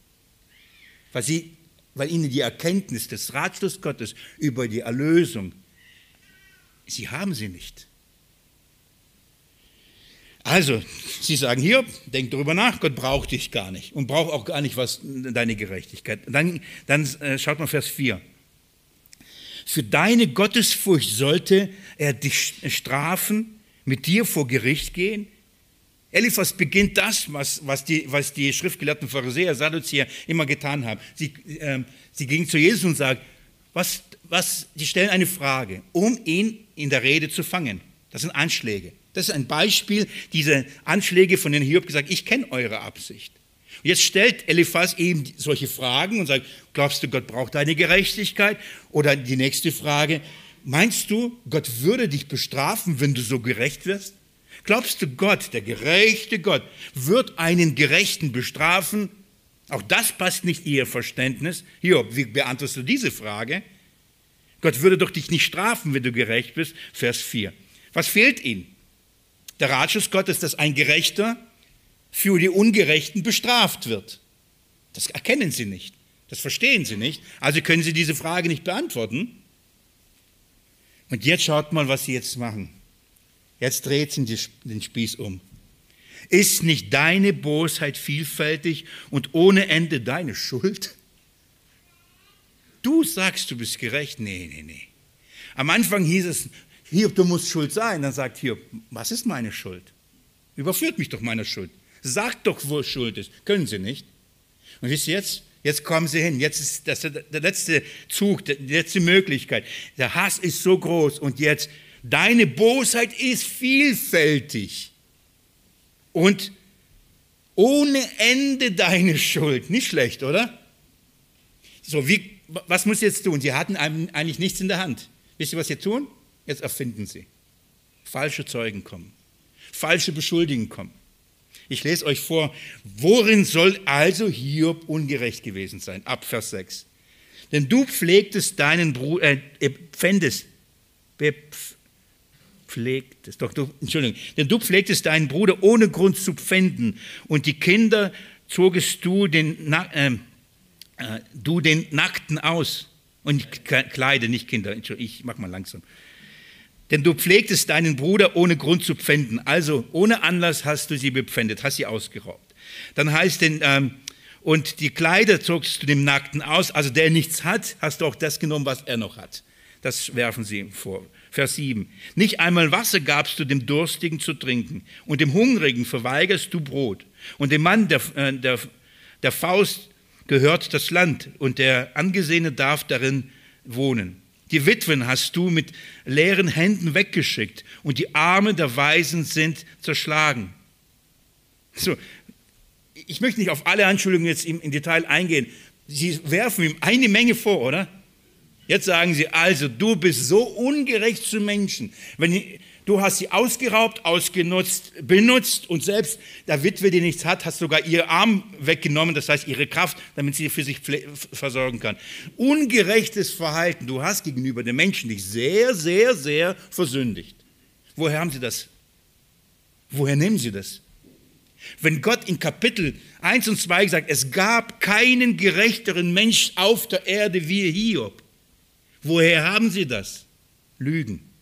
Weil, sie, weil ihnen die Erkenntnis des Ratschlusses Gottes über die Erlösung, sie haben sie nicht. Also, sie sagen hier, denk darüber nach, Gott braucht dich gar nicht und braucht auch gar nicht was, deine Gerechtigkeit. Dann, dann äh, schaut mal Vers 4. Für deine Gottesfurcht sollte er dich strafen, mit dir vor Gericht gehen. Eliphas beginnt das, was, was, die, was die schriftgelehrten Pharisäer, Sadduzäer immer getan haben. Sie, äh, sie gingen zu Jesus und sagten, was, was, die stellen eine Frage, um ihn in der Rede zu fangen. Das sind Anschläge. Das ist ein Beispiel dieser Anschläge, von denen Hiob gesagt, ich kenne eure Absicht. Jetzt stellt Eliphaz eben solche Fragen und sagt, glaubst du, Gott braucht deine Gerechtigkeit? Oder die nächste Frage, meinst du, Gott würde dich bestrafen, wenn du so gerecht wirst? Glaubst du, Gott, der gerechte Gott, wird einen Gerechten bestrafen? Auch das passt nicht in ihr Verständnis. Hiob, wie beantwortest du diese Frage? Gott würde doch dich nicht strafen, wenn du gerecht bist. Vers 4. Was fehlt ihnen? Der Ratschluss Gottes, dass ein Gerechter für die Ungerechten bestraft wird. Das erkennen sie nicht. Das verstehen sie nicht. Also können sie diese Frage nicht beantworten. Und jetzt schaut mal, was sie jetzt machen. Jetzt dreht sie den Spieß um. Ist nicht deine Bosheit vielfältig und ohne Ende deine Schuld? Du sagst, du bist gerecht. Nee, nee, nee. Am Anfang hieß es, Hiob, du musst schuld sein. Dann sagt Hiob, was ist meine Schuld? Überführt mich doch meiner Schuld. Sagt doch, wo Schuld ist. Können sie nicht. Und wisst ihr jetzt? Jetzt kommen sie hin. Jetzt ist das der letzte Zug, die letzte Möglichkeit. Der Hass ist so groß. Und jetzt, deine Bosheit ist vielfältig. Und ohne Ende deine Schuld. Nicht schlecht, oder? So, wie, was muss jetzt tun? Sie hatten eigentlich nichts in der Hand. Wisst ihr, was sie tun? Jetzt erfinden sie. Falsche Zeugen kommen. Falsche Beschuldigungen kommen. Ich lese euch vor, worin soll also Hiob ungerecht gewesen sein? Ab Vers 6. Denn du pflegtest deinen Bruder, äh, pfändest, pflegtest, doch du, Entschuldigung, denn du pflegtest deinen Bruder ohne Grund zu pfänden und die Kinder zogest du den, äh, äh, du den Nackten aus und Kleide, nicht Kinder, ich mach mal langsam. Denn du pflegtest deinen Bruder ohne Grund zu pfänden. Also ohne Anlass hast du sie bepfändet, hast sie ausgeraubt. Dann heißt denn, ähm, und die Kleider zogst du dem Nackten aus. Also der nichts hat, hast du auch das genommen, was er noch hat. Das werfen sie ihm vor. Vers 7. Nicht einmal Wasser gabst du dem Durstigen zu trinken und dem Hungrigen verweigerst du Brot. Und dem Mann der, äh, der, der Faust gehört das Land und der Angesehene darf darin wohnen. Die Witwen hast du mit leeren Händen weggeschickt und die Arme der Weisen sind zerschlagen. So, ich möchte nicht auf alle Anschuldigungen jetzt im, im Detail eingehen. Sie werfen ihm eine Menge vor, oder? Jetzt sagen sie, also du bist so ungerecht zu Menschen. Wenn, Du hast sie ausgeraubt, ausgenutzt, benutzt und selbst der Witwe, die nichts hat, hast sogar ihr Arm weggenommen, das heißt ihre Kraft, damit sie für sich versorgen kann. Ungerechtes Verhalten. Du hast gegenüber den Menschen dich sehr, sehr, sehr versündigt. Woher haben sie das? Woher nehmen sie das? Wenn Gott in Kapitel 1 und 2 sagt, es gab keinen gerechteren Mensch auf der Erde wie Hiob. Woher haben sie das? Lügen.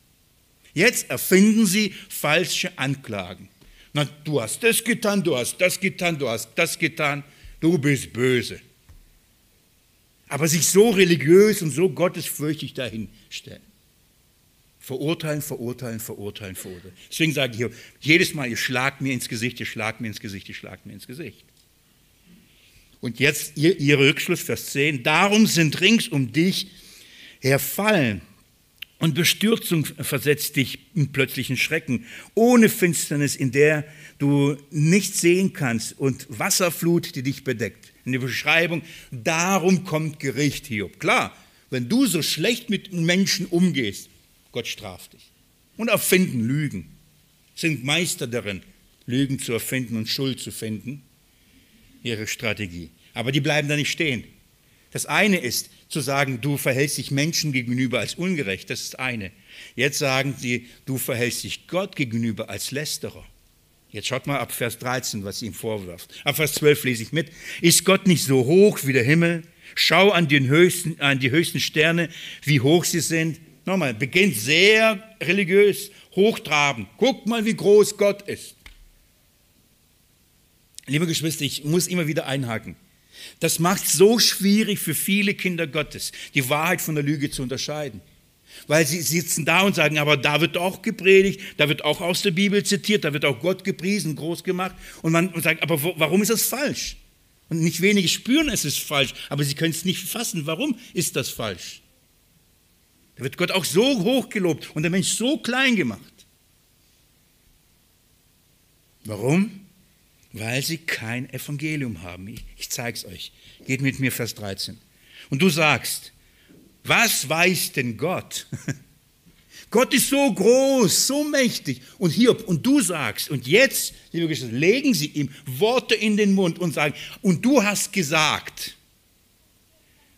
Jetzt erfinden sie falsche Anklagen. Na, du hast das getan, du hast das getan, du hast das getan, du bist böse. Aber sich so religiös und so gottesfürchtig dahinstellen. Verurteilen, verurteilen, verurteilen, verurteilen. Deswegen sage ich jedes Mal, ihr schlagt mir ins Gesicht, ihr schlagt mir ins Gesicht, ihr schlagt mir ins Gesicht. Und jetzt ihr, ihr Rückschluss, Vers 10. Darum sind rings um dich herfallen und Bestürzung versetzt dich in plötzlichen Schrecken, ohne Finsternis, in der du nichts sehen kannst und Wasserflut, die dich bedeckt. In der Beschreibung, darum kommt Gericht, Hiob. Klar, wenn du so schlecht mit Menschen umgehst, Gott straft dich. Und erfinden Lügen. Sind Meister darin, Lügen zu erfinden und Schuld zu finden. Ihre Strategie. Aber die bleiben da nicht stehen. Das eine ist zu sagen, du verhältst dich Menschen gegenüber als ungerecht, das ist eine. Jetzt sagen sie, du verhältst dich Gott gegenüber als Lästerer. Jetzt schaut mal ab Vers 13, was sie ihm vorwirft. Ab Vers 12 lese ich mit. Ist Gott nicht so hoch wie der Himmel? Schau an, den höchsten, an die höchsten Sterne, wie hoch sie sind. Nochmal, beginnt sehr religiös, hochtrabend. Guckt mal, wie groß Gott ist. Liebe Geschwister, ich muss immer wieder einhaken. Das macht es so schwierig für viele Kinder Gottes, die Wahrheit von der Lüge zu unterscheiden. Weil sie sitzen da und sagen, aber da wird auch gepredigt, da wird auch aus der Bibel zitiert, da wird auch Gott gepriesen, groß gemacht. Und man sagt, aber warum ist das falsch? Und nicht wenige spüren, es ist falsch, aber sie können es nicht fassen. Warum ist das falsch? Da wird Gott auch so hoch gelobt und der Mensch so klein gemacht. Warum? Weil sie kein Evangelium haben. Ich, ich zeige es euch. Geht mit mir Vers 13. Und du sagst, was weiß denn Gott? Gott ist so groß, so mächtig. Und Hiob, und du sagst, und jetzt, liebe Geschwister, legen sie ihm Worte in den Mund und sagen, und du hast gesagt,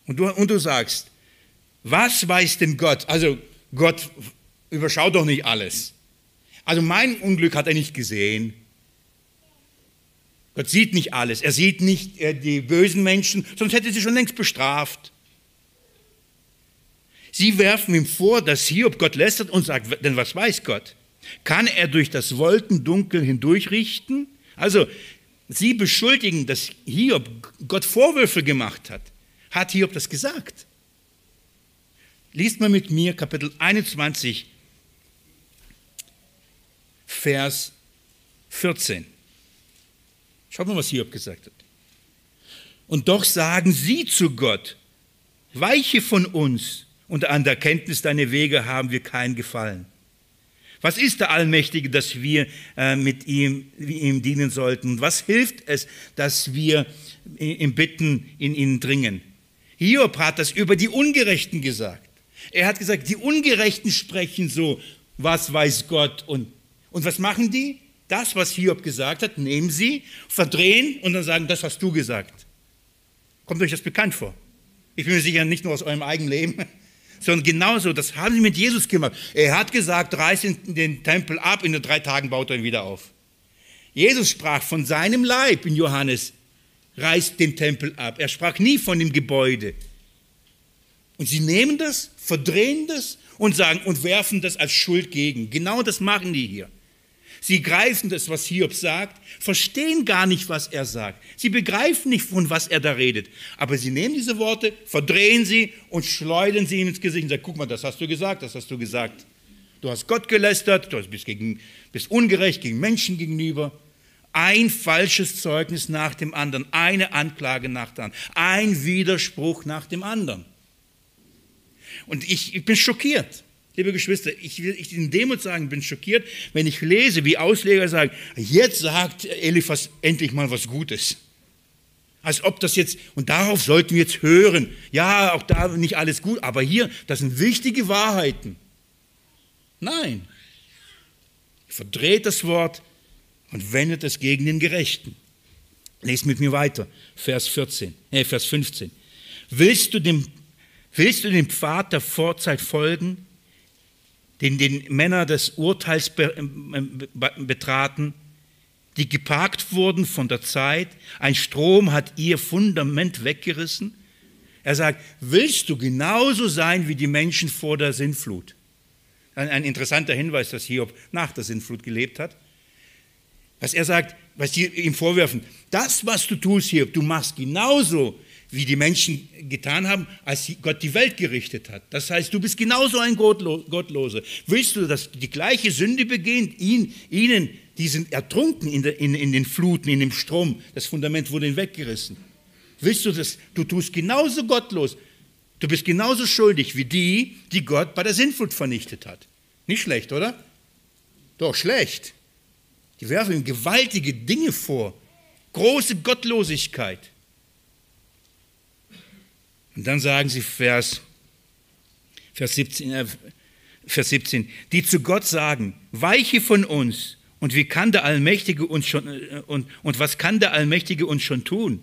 und du, und du sagst, was weiß denn Gott? Also Gott überschaut doch nicht alles. Also mein Unglück hat er nicht gesehen. Gott sieht nicht alles. Er sieht nicht äh, die bösen Menschen, sonst hätte sie schon längst bestraft. Sie werfen ihm vor, dass Hiob Gott lästert und sagt, denn was weiß Gott? Kann er durch das Wolkendunkel hindurchrichten? Also, sie beschuldigen, dass Hiob Gott Vorwürfe gemacht hat. Hat Hiob das gesagt? Liest mal mit mir Kapitel 21, Vers 14. Schaut mal, was Hiob gesagt hat. Und doch sagen sie zu Gott, weiche von uns und an der Kenntnis deiner Wege haben wir keinen Gefallen. Was ist der Allmächtige, dass wir äh, mit ihm, ihm dienen sollten? Was hilft es, dass wir im Bitten in ihn dringen? Hiob hat das über die Ungerechten gesagt. Er hat gesagt, die Ungerechten sprechen so, was weiß Gott und, und was machen die? Das, was Hiob gesagt hat, nehmen sie, verdrehen und dann sagen, das hast du gesagt. Kommt euch das bekannt vor? Ich bin mir sicher nicht nur aus eurem eigenen Leben, sondern genauso, das haben sie mit Jesus gemacht. Er hat gesagt, reiß den Tempel ab, in den drei Tagen baut er ihn wieder auf. Jesus sprach von seinem Leib in Johannes, reißt den Tempel ab. Er sprach nie von dem Gebäude. Und sie nehmen das, verdrehen das und sagen und werfen das als Schuld gegen. Genau das machen die hier. Sie greifen das, was Hiob sagt, verstehen gar nicht, was er sagt. Sie begreifen nicht, von was er da redet. Aber sie nehmen diese Worte, verdrehen sie und schleudern sie ihm ins Gesicht und sagen, guck mal, das hast du gesagt, das hast du gesagt. Du hast Gott gelästert, du bist, gegen, bist ungerecht gegen Menschen gegenüber. Ein falsches Zeugnis nach dem anderen, eine Anklage nach dem anderen, ein Widerspruch nach dem anderen. Und ich, ich bin schockiert. Liebe Geschwister, ich will ich in Demut sagen, bin schockiert, wenn ich lese, wie Ausleger sagen, jetzt sagt Eliphas endlich mal was Gutes. Als ob das jetzt, und darauf sollten wir jetzt hören. Ja, auch da nicht alles gut, aber hier, das sind wichtige Wahrheiten. Nein. Verdreht das Wort und wendet es gegen den Gerechten. Lest mit mir weiter, Vers 14, äh, Vers 15. Willst du dem, willst du dem Pfad der Vorzeit folgen? Den den Männer des Urteils betraten, die geparkt wurden von der Zeit. Ein Strom hat ihr Fundament weggerissen. Er sagt, willst du genauso sein wie die Menschen vor der Sintflut? Ein, ein interessanter Hinweis, dass Hiob nach der Sintflut gelebt hat. Was er sagt, was die ihm vorwerfen, das, was du tust hier, du machst genauso wie die Menschen getan haben, als Gott die Welt gerichtet hat. Das heißt, du bist genauso ein Gottloser. Willst du, dass die gleiche Sünde begehen? Ihn, ihnen, die sind ertrunken in, der, in, in den Fluten, in dem Strom. Das Fundament wurde ihnen weggerissen. Willst du das? Du tust genauso gottlos. Du bist genauso schuldig wie die, die Gott bei der Sintflut vernichtet hat. Nicht schlecht, oder? Doch schlecht. Die werfen ihm gewaltige Dinge vor. Große Gottlosigkeit. Und dann sagen sie Vers, Vers, 17, äh, Vers 17, die zu Gott sagen, weiche von uns. Und wie kann der Allmächtige uns schon, äh, und, und was kann der Allmächtige uns schon tun?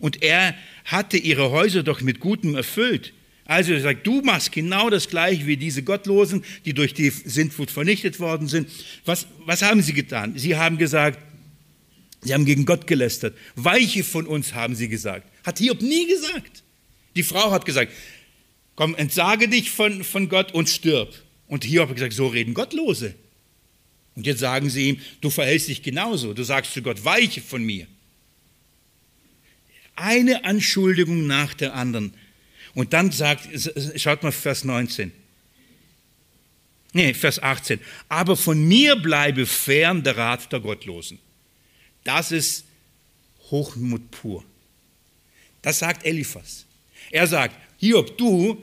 Und er hatte ihre Häuser doch mit Gutem erfüllt. Also er sagt, du machst genau das gleiche wie diese Gottlosen, die durch die Sintflut vernichtet worden sind. Was, was haben sie getan? Sie haben gesagt, sie haben gegen Gott gelästert. Weiche von uns, haben sie gesagt. Hat Hiob nie gesagt. Die Frau hat gesagt, komm, entsage dich von, von Gott und stirb. Und Hiob hat gesagt, so reden Gottlose. Und jetzt sagen sie ihm, du verhältst dich genauso. Du sagst zu Gott, weiche von mir. Eine Anschuldigung nach der anderen. Und dann sagt, schaut mal Vers 19. Nee, Vers 18. Aber von mir bleibe fern der Rat der Gottlosen. Das ist Hochmut pur. Das sagt Eliphas. Er sagt, Hiob, du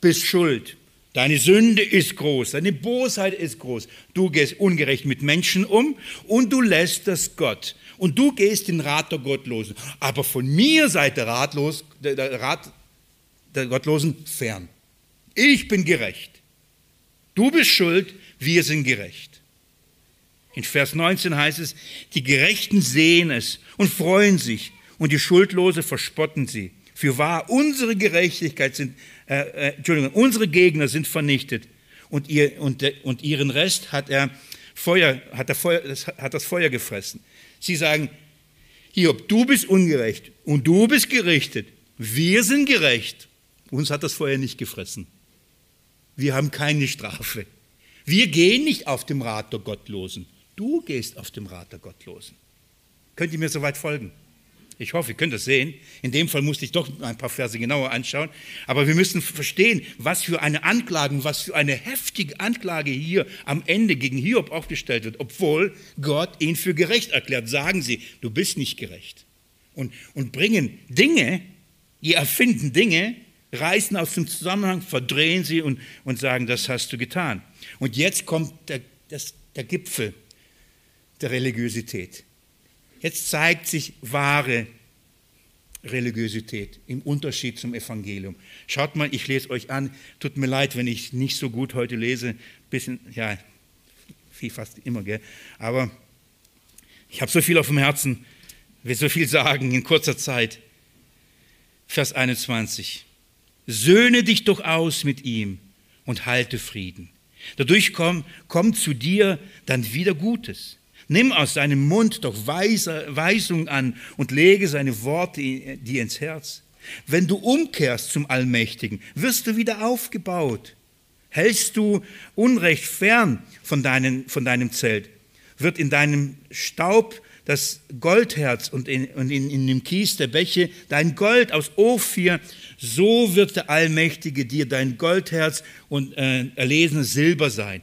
bist schuld. Deine Sünde ist groß, deine Bosheit ist groß. Du gehst ungerecht mit Menschen um und du lässt das Gott. Und du gehst den Rat der Gottlosen. Aber von mir seid der, Ratlos, der, Rat der Gottlosen fern. Ich bin gerecht. Du bist schuld, wir sind gerecht. In Vers 19 heißt es, die Gerechten sehen es und freuen sich und die Schuldlose verspotten sie. Für wahr, unsere Gerechtigkeit sind, äh, äh, Entschuldigung, unsere Gegner sind vernichtet und, ihr, und, de, und ihren Rest hat er Feuer, hat, er Feuer, das, hat das Feuer gefressen. Sie sagen, Hiob, du bist ungerecht und du bist gerichtet. Wir sind gerecht. Uns hat das Feuer nicht gefressen. Wir haben keine Strafe. Wir gehen nicht auf dem Rat der Gottlosen. Du gehst auf dem Rat der Gottlosen. Könnt ihr mir soweit folgen? Ich hoffe, ihr könnt das sehen. In dem Fall musste ich doch ein paar Verse genauer anschauen. Aber wir müssen verstehen, was für eine Anklage, was für eine heftige Anklage hier am Ende gegen Hiob aufgestellt wird, obwohl Gott ihn für gerecht erklärt. Sagen sie, du bist nicht gerecht. Und, und bringen Dinge, die erfinden Dinge, reißen aus dem Zusammenhang, verdrehen sie und, und sagen, das hast du getan. Und jetzt kommt der, das, der Gipfel der Religiosität. Jetzt zeigt sich wahre Religiosität im Unterschied zum Evangelium. Schaut mal, ich lese euch an. Tut mir leid, wenn ich nicht so gut heute lese. Bisschen, ja, wie fast immer, gell? Aber ich habe so viel auf dem Herzen, will so viel sagen in kurzer Zeit. Vers 21. Söhne dich doch aus mit ihm und halte Frieden. Dadurch kommt komm zu dir dann wieder Gutes. Nimm aus seinem Mund doch Weisung an und lege seine Worte dir ins Herz. Wenn du umkehrst zum Allmächtigen, wirst du wieder aufgebaut. Hältst du Unrecht fern von, deinen, von deinem Zelt, wird in deinem Staub das Goldherz und in, und in, in dem Kies der Bäche dein Gold aus Ophir, so wird der Allmächtige dir dein Goldherz und äh, erlesenes Silber sein.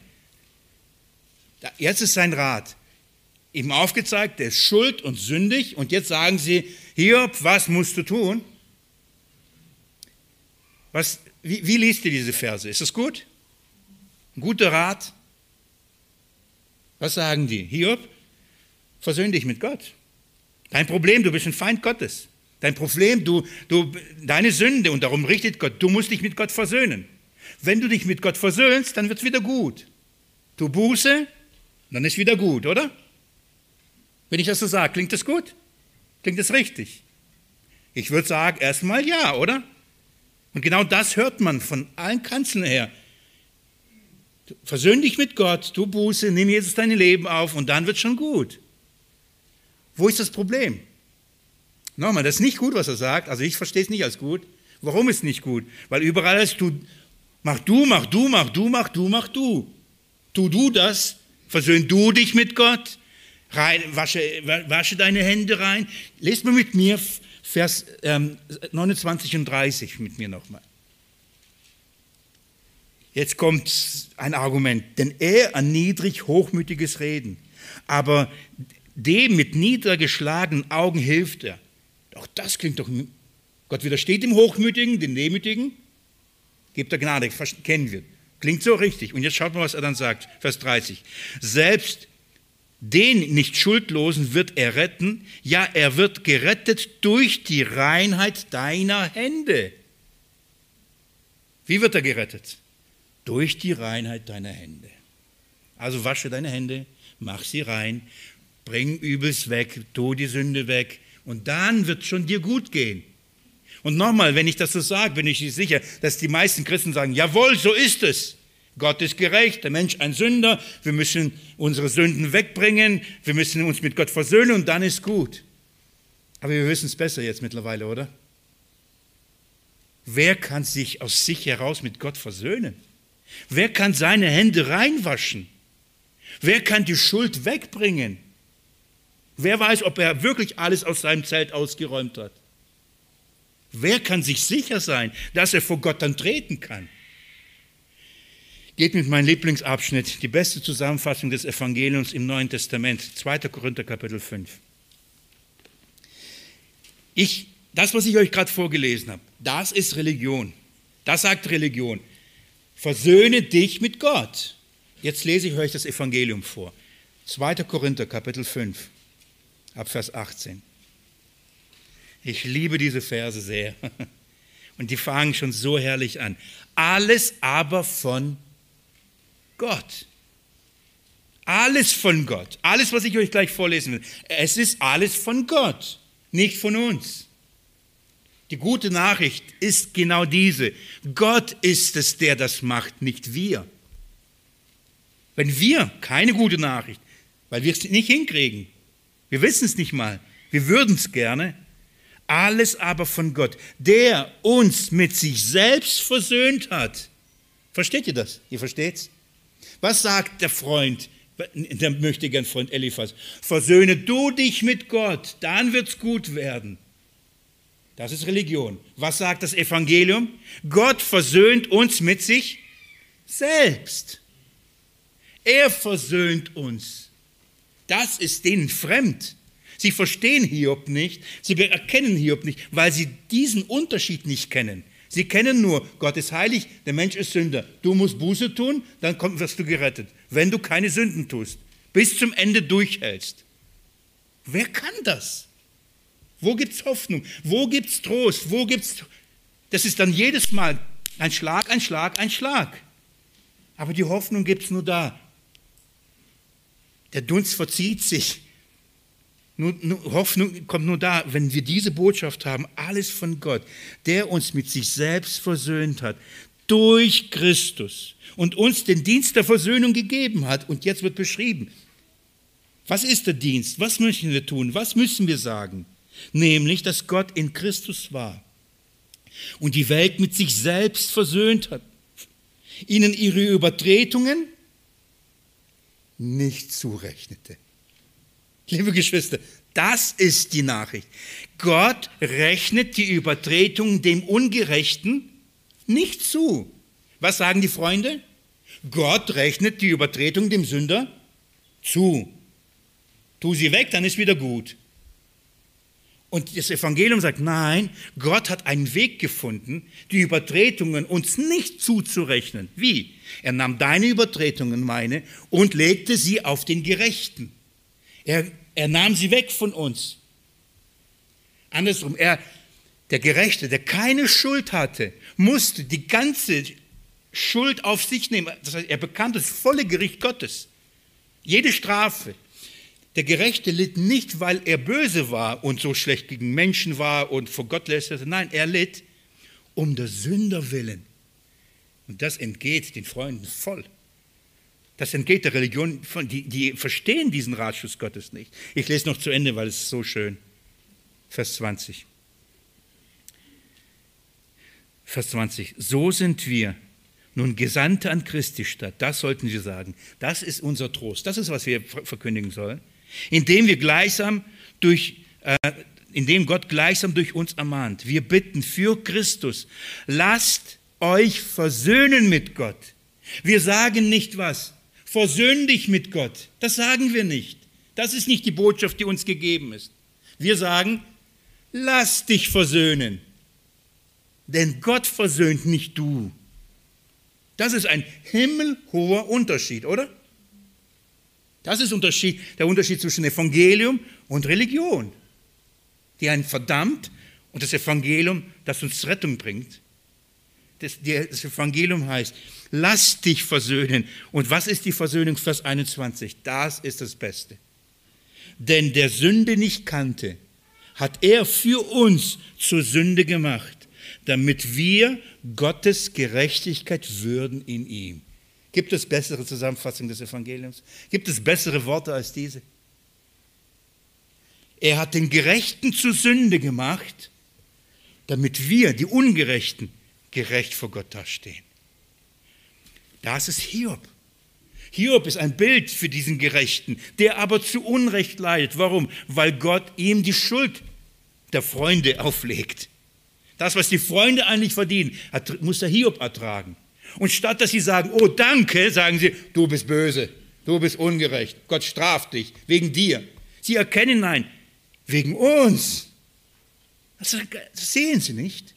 Jetzt ist sein Rat ihm aufgezeigt, der ist schuld und sündig. Und jetzt sagen sie, Hiob, was musst du tun? Was, wie, wie liest ihr diese Verse? Ist das gut? Ein guter Rat? Was sagen die? Hiob, versöhn dich mit Gott. Dein Problem, du bist ein Feind Gottes. Dein Problem, du, du, deine Sünde und darum richtet Gott, du musst dich mit Gott versöhnen. Wenn du dich mit Gott versöhnst, dann wird es wieder gut. Tu Buße, dann ist wieder gut, oder? Wenn ich das so sage, klingt das gut? Klingt das richtig? Ich würde sagen, erstmal ja, oder? Und genau das hört man von allen Kanzeln her. Versöhn dich mit Gott, tu Buße, nimm Jesus dein Leben auf und dann wird schon gut. Wo ist das Problem? Nochmal, das ist nicht gut, was er sagt. Also ich verstehe es nicht als gut. Warum ist es nicht gut? Weil überall ist du, mach du, mach du, mach du, mach du, mach du. Tu du das, versöhn du dich mit Gott, rein, wasche, wasche deine Hände rein. Lest mal mit mir Vers ähm, 29 und 30 mit mir nochmal. Jetzt kommt ein Argument, denn er erniedrigt hochmütiges Reden, aber dem mit niedergeschlagenen Augen hilft er. Auch das klingt doch, Gott widersteht dem Hochmütigen, dem Demütigen, gibt er Gnade, kennen wir. Klingt so richtig. Und jetzt schaut mal, was er dann sagt, Vers 30. Selbst den nicht Schuldlosen wird er retten, ja, er wird gerettet durch die Reinheit deiner Hände. Wie wird er gerettet? Durch die Reinheit deiner Hände. Also wasche deine Hände, mach sie rein, bring Übels weg, tu die Sünde weg und dann wird schon dir gut gehen. Und nochmal, wenn ich das so sage, bin ich sicher, dass die meisten Christen sagen, jawohl, so ist es. Gott ist gerecht, der Mensch ein Sünder, wir müssen unsere Sünden wegbringen, wir müssen uns mit Gott versöhnen und dann ist gut. Aber wir wissen es besser jetzt mittlerweile, oder? Wer kann sich aus sich heraus mit Gott versöhnen? Wer kann seine Hände reinwaschen? Wer kann die Schuld wegbringen? Wer weiß, ob er wirklich alles aus seinem Zelt ausgeräumt hat? Wer kann sich sicher sein, dass er vor Gott dann treten kann? Geht mit meinem Lieblingsabschnitt, die beste Zusammenfassung des Evangeliums im Neuen Testament, 2. Korinther Kapitel 5. Ich, das, was ich euch gerade vorgelesen habe, das ist Religion. Das sagt Religion. Versöhne dich mit Gott. Jetzt lese ich euch das Evangelium vor. 2. Korinther, Kapitel 5, ab Vers 18. Ich liebe diese Verse sehr. Und die fangen schon so herrlich an. Alles aber von Gott. Alles von Gott. Alles, was ich euch gleich vorlesen will. Es ist alles von Gott, nicht von uns. Die gute Nachricht ist genau diese. Gott ist es, der das macht, nicht wir. Wenn wir keine gute Nachricht, weil wir es nicht hinkriegen, wir wissen es nicht mal, wir würden es gerne, alles aber von Gott, der uns mit sich selbst versöhnt hat. Versteht ihr das? Ihr versteht's? Was sagt der Freund, der möchte gern Freund Eliphas? Versöhne du dich mit Gott, dann wird's gut werden. Das ist Religion. Was sagt das Evangelium? Gott versöhnt uns mit sich selbst. Er versöhnt uns. Das ist denen fremd. Sie verstehen Hiob nicht, sie erkennen Hiob nicht, weil sie diesen Unterschied nicht kennen. Sie kennen nur, Gott ist heilig, der Mensch ist Sünder. Du musst Buße tun, dann wirst du gerettet. Wenn du keine Sünden tust, bis zum Ende durchhältst. Wer kann das? Wo gibt es Hoffnung? Wo gibt es Trost? Wo gibt's Das ist dann jedes Mal ein Schlag, ein Schlag, ein Schlag. Aber die Hoffnung gibt es nur da. Der Dunst verzieht sich. Nur, nur, Hoffnung kommt nur da, wenn wir diese Botschaft haben, alles von Gott, der uns mit sich selbst versöhnt hat, durch Christus und uns den Dienst der Versöhnung gegeben hat. Und jetzt wird beschrieben, was ist der Dienst? Was möchten wir tun? Was müssen wir sagen? Nämlich, dass Gott in Christus war und die Welt mit sich selbst versöhnt hat, ihnen ihre Übertretungen nicht zurechnete Liebe Geschwister, das ist die Nachricht. Gott rechnet die Übertretung dem Ungerechten nicht zu. Was sagen die Freunde? Gott rechnet die Übertretung dem Sünder zu. Tu sie weg, dann ist wieder gut. Und das Evangelium sagt, nein, Gott hat einen Weg gefunden, die Übertretungen uns nicht zuzurechnen. Wie? Er nahm deine Übertretungen, meine, und legte sie auf den Gerechten. Er, er nahm sie weg von uns. Andersrum, er, der Gerechte, der keine Schuld hatte, musste die ganze Schuld auf sich nehmen. Das heißt, er bekam das volle Gericht Gottes. Jede Strafe. Der Gerechte litt nicht, weil er böse war und so schlecht gegen Menschen war und vor Gott lästerte. Nein, er litt um der Sünder willen. Und das entgeht den Freunden voll. Das entgeht der Religion, die, die verstehen diesen Ratschluss Gottes nicht. Ich lese noch zu Ende, weil es ist so schön. Vers 20. Vers 20. So sind wir nun Gesandte an Christi Stadt. Das sollten wir sagen. Das ist unser Trost. Das ist, was wir verkündigen sollen. Indem wir gleichsam durch, äh, indem Gott gleichsam durch uns ermahnt. Wir bitten für Christus, lasst euch versöhnen mit Gott. Wir sagen nicht was versöhn dich mit Gott. Das sagen wir nicht. Das ist nicht die Botschaft, die uns gegeben ist. Wir sagen, lass dich versöhnen. Denn Gott versöhnt nicht du. Das ist ein himmelhoher Unterschied, oder? Das ist Unterschied, der Unterschied zwischen Evangelium und Religion, die einen verdammt und das Evangelium, das uns Rettung bringt. Das, das Evangelium heißt, lass dich versöhnen. Und was ist die Versöhnung? Vers 21. Das ist das Beste. Denn der Sünde nicht kannte, hat er für uns zur Sünde gemacht, damit wir Gottes Gerechtigkeit würden in ihm. Gibt es bessere Zusammenfassung des Evangeliums? Gibt es bessere Worte als diese? Er hat den Gerechten zur Sünde gemacht, damit wir, die Ungerechten, gerecht vor Gott dastehen. Das ist Hiob. Hiob ist ein Bild für diesen Gerechten, der aber zu Unrecht leidet. Warum? Weil Gott ihm die Schuld der Freunde auflegt. Das, was die Freunde eigentlich verdienen, muss der Hiob ertragen. Und statt dass sie sagen, oh danke, sagen sie, du bist böse, du bist ungerecht, Gott straft dich wegen dir. Sie erkennen, nein, wegen uns. Das, sehen sie nicht.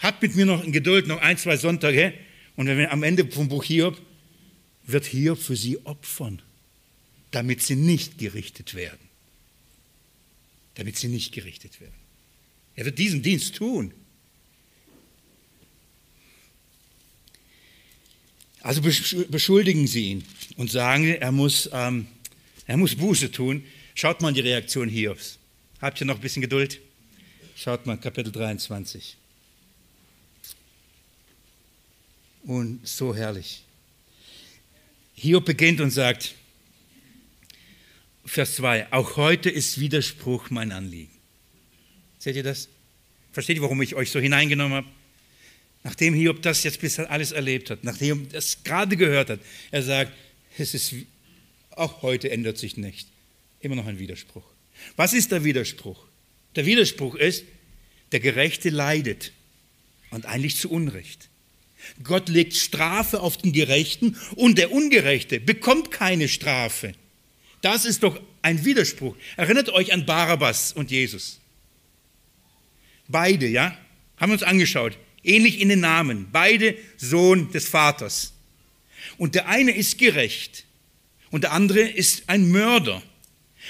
Habt mit mir noch in Geduld, noch ein, zwei Sonntage. Und wenn wir am Ende vom Buch Hiob, wird Hiob für sie opfern, damit sie nicht gerichtet werden. Damit sie nicht gerichtet werden. Er wird diesen Dienst tun. Also beschuldigen sie ihn und sagen, er muss, ähm, er muss Buße tun. Schaut mal die Reaktion Hiobs. Habt ihr noch ein bisschen Geduld? Schaut mal, Kapitel 23. Und so herrlich. Hiob beginnt und sagt, Vers 2, auch heute ist Widerspruch mein Anliegen. Seht ihr das? Versteht ihr, warum ich euch so hineingenommen habe? Nachdem Hiob das jetzt bis alles erlebt hat, nachdem er das gerade gehört hat, er sagt, es ist, auch heute ändert sich nicht. Immer noch ein Widerspruch. Was ist der Widerspruch? Der Widerspruch ist, der Gerechte leidet und eigentlich zu Unrecht. Gott legt Strafe auf den Gerechten und der Ungerechte bekommt keine Strafe. Das ist doch ein Widerspruch. Erinnert euch an Barabbas und Jesus. Beide, ja, haben wir uns angeschaut. Ähnlich in den Namen. Beide Sohn des Vaters. Und der eine ist gerecht und der andere ist ein Mörder.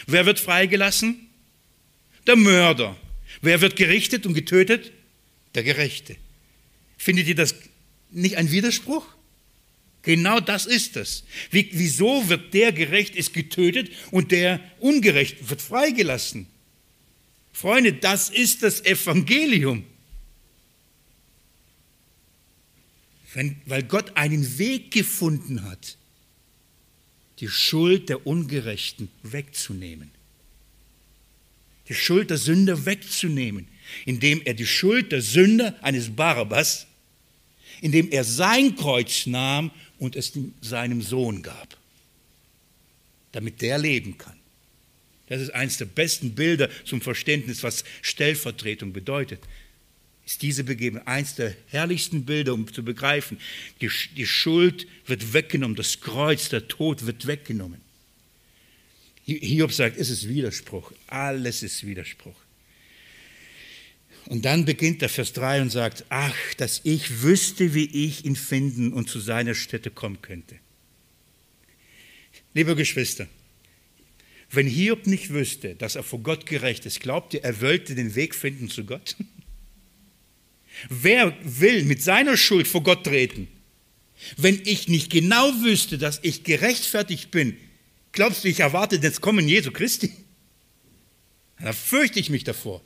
Wer wird freigelassen? Der Mörder. Wer wird gerichtet und getötet? Der Gerechte. Findet ihr das nicht ein Widerspruch? Genau das ist es. Wie, wieso wird der gerecht ist getötet und der ungerecht wird freigelassen? Freunde, das ist das Evangelium. Wenn, weil Gott einen Weg gefunden hat, die Schuld der Ungerechten wegzunehmen. Die Schuld der Sünder wegzunehmen, indem er die Schuld der Sünder eines Barabbas indem er sein Kreuz nahm und es seinem Sohn gab, damit der leben kann. Das ist eines der besten Bilder zum Verständnis, was Stellvertretung bedeutet. Ist diese Begebenheit eines der herrlichsten Bilder, um zu begreifen. Die, Schuld wird weggenommen, das Kreuz, der Tod wird weggenommen. Hiob sagt, es ist Widerspruch, alles ist Widerspruch. Und dann beginnt der Vers 3 und sagt, ach, dass ich wüsste, wie ich ihn finden und zu seiner Stätte kommen könnte. Liebe Geschwister, wenn Hiob nicht wüsste, dass er vor Gott gerecht ist, glaubt ihr, er wollte den Weg finden zu Gott? Wer will mit seiner Schuld vor Gott treten? Wenn ich nicht genau wüsste, dass ich gerechtfertigt bin, glaubst du, ich erwarte das Kommen Jesu Christi? Da fürchte ich mich davor.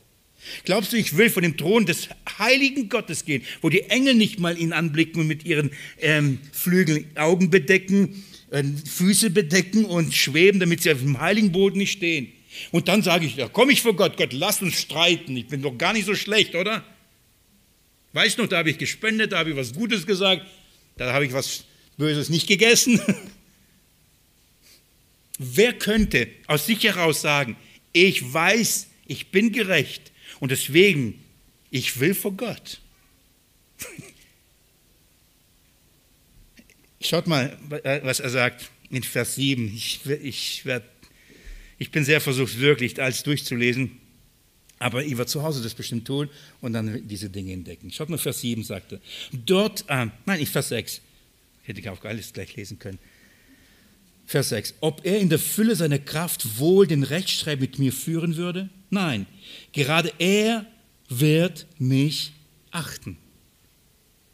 Glaubst du, ich will von dem Thron des heiligen Gottes gehen, wo die Engel nicht mal ihn anblicken und mit ihren ähm, Flügeln Augen bedecken, äh, Füße bedecken und schweben, damit sie auf dem heiligen Boden nicht stehen? Und dann sage ich, da komme ich vor Gott, Gott, lass uns streiten, ich bin doch gar nicht so schlecht, oder? Weißt du noch, da habe ich gespendet, da habe ich was Gutes gesagt, da habe ich was Böses nicht gegessen. Wer könnte aus sich heraus sagen, ich weiß, ich bin gerecht, und deswegen, ich will vor Gott. Schaut mal, was er sagt in Vers 7. Ich, ich, werd, ich bin sehr versucht, wirklich alles durchzulesen. Aber ich werde zu Hause das bestimmt tun und dann diese Dinge entdecken. Schaut mal, Vers 7 sagte. Dort, äh, nein, ich Vers 6. Hätte ich auch alles gleich lesen können. Vers 6. Ob er in der Fülle seiner Kraft wohl den Rechtsstreit mit mir führen würde? Nein, gerade er wird mich achten.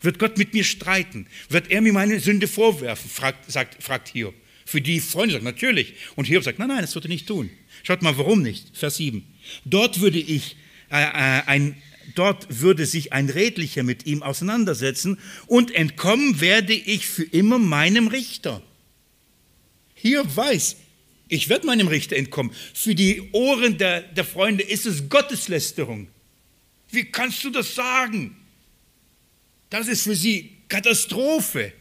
Wird Gott mit mir streiten? Wird er mir meine Sünde vorwerfen? Fragt, sagt, fragt Hiob. Für die Freunde sagt natürlich. Und Hiob sagt, nein, nein, das wird er nicht tun. Schaut mal, warum nicht? Vers 7. Dort würde ich äh, äh, ein, dort würde sich ein Redlicher mit ihm auseinandersetzen und entkommen werde ich für immer meinem Richter. Hiob weiß, ich werde meinem Richter entkommen. Für die Ohren der, der Freunde ist es Gotteslästerung. Wie kannst du das sagen? Das ist für sie Katastrophe.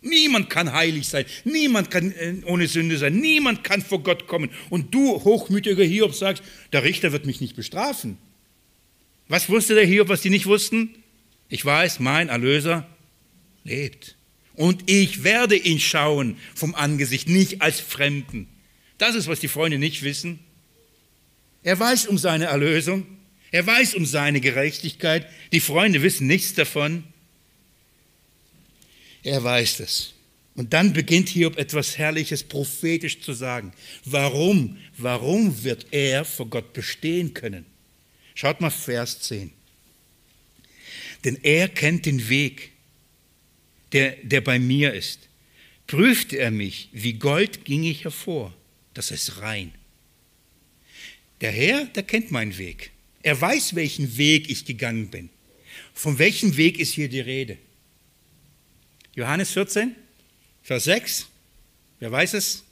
Niemand kann heilig sein, niemand kann äh, ohne Sünde sein, niemand kann vor Gott kommen. Und du, hochmütiger Hiob, sagst, der Richter wird mich nicht bestrafen. Was wusste der Hiob, was die nicht wussten? Ich weiß, mein Erlöser lebt. Und ich werde ihn schauen vom Angesicht, nicht als Fremden. Das ist, was die Freunde nicht wissen. Er weiß um seine Erlösung. Er weiß um seine Gerechtigkeit. Die Freunde wissen nichts davon. Er weiß es. Und dann beginnt Hiob etwas Herrliches prophetisch zu sagen. Warum, warum wird er vor Gott bestehen können? Schaut mal Vers 10. Denn er kennt den Weg, der, der bei mir ist. Prüfte er mich, wie Gold ging ich hervor. Das ist rein. Der Herr, der kennt meinen Weg. Er weiß, welchen Weg ich gegangen bin. Von welchem Weg ist hier die Rede? Johannes 14, Vers 6. Wer weiß es?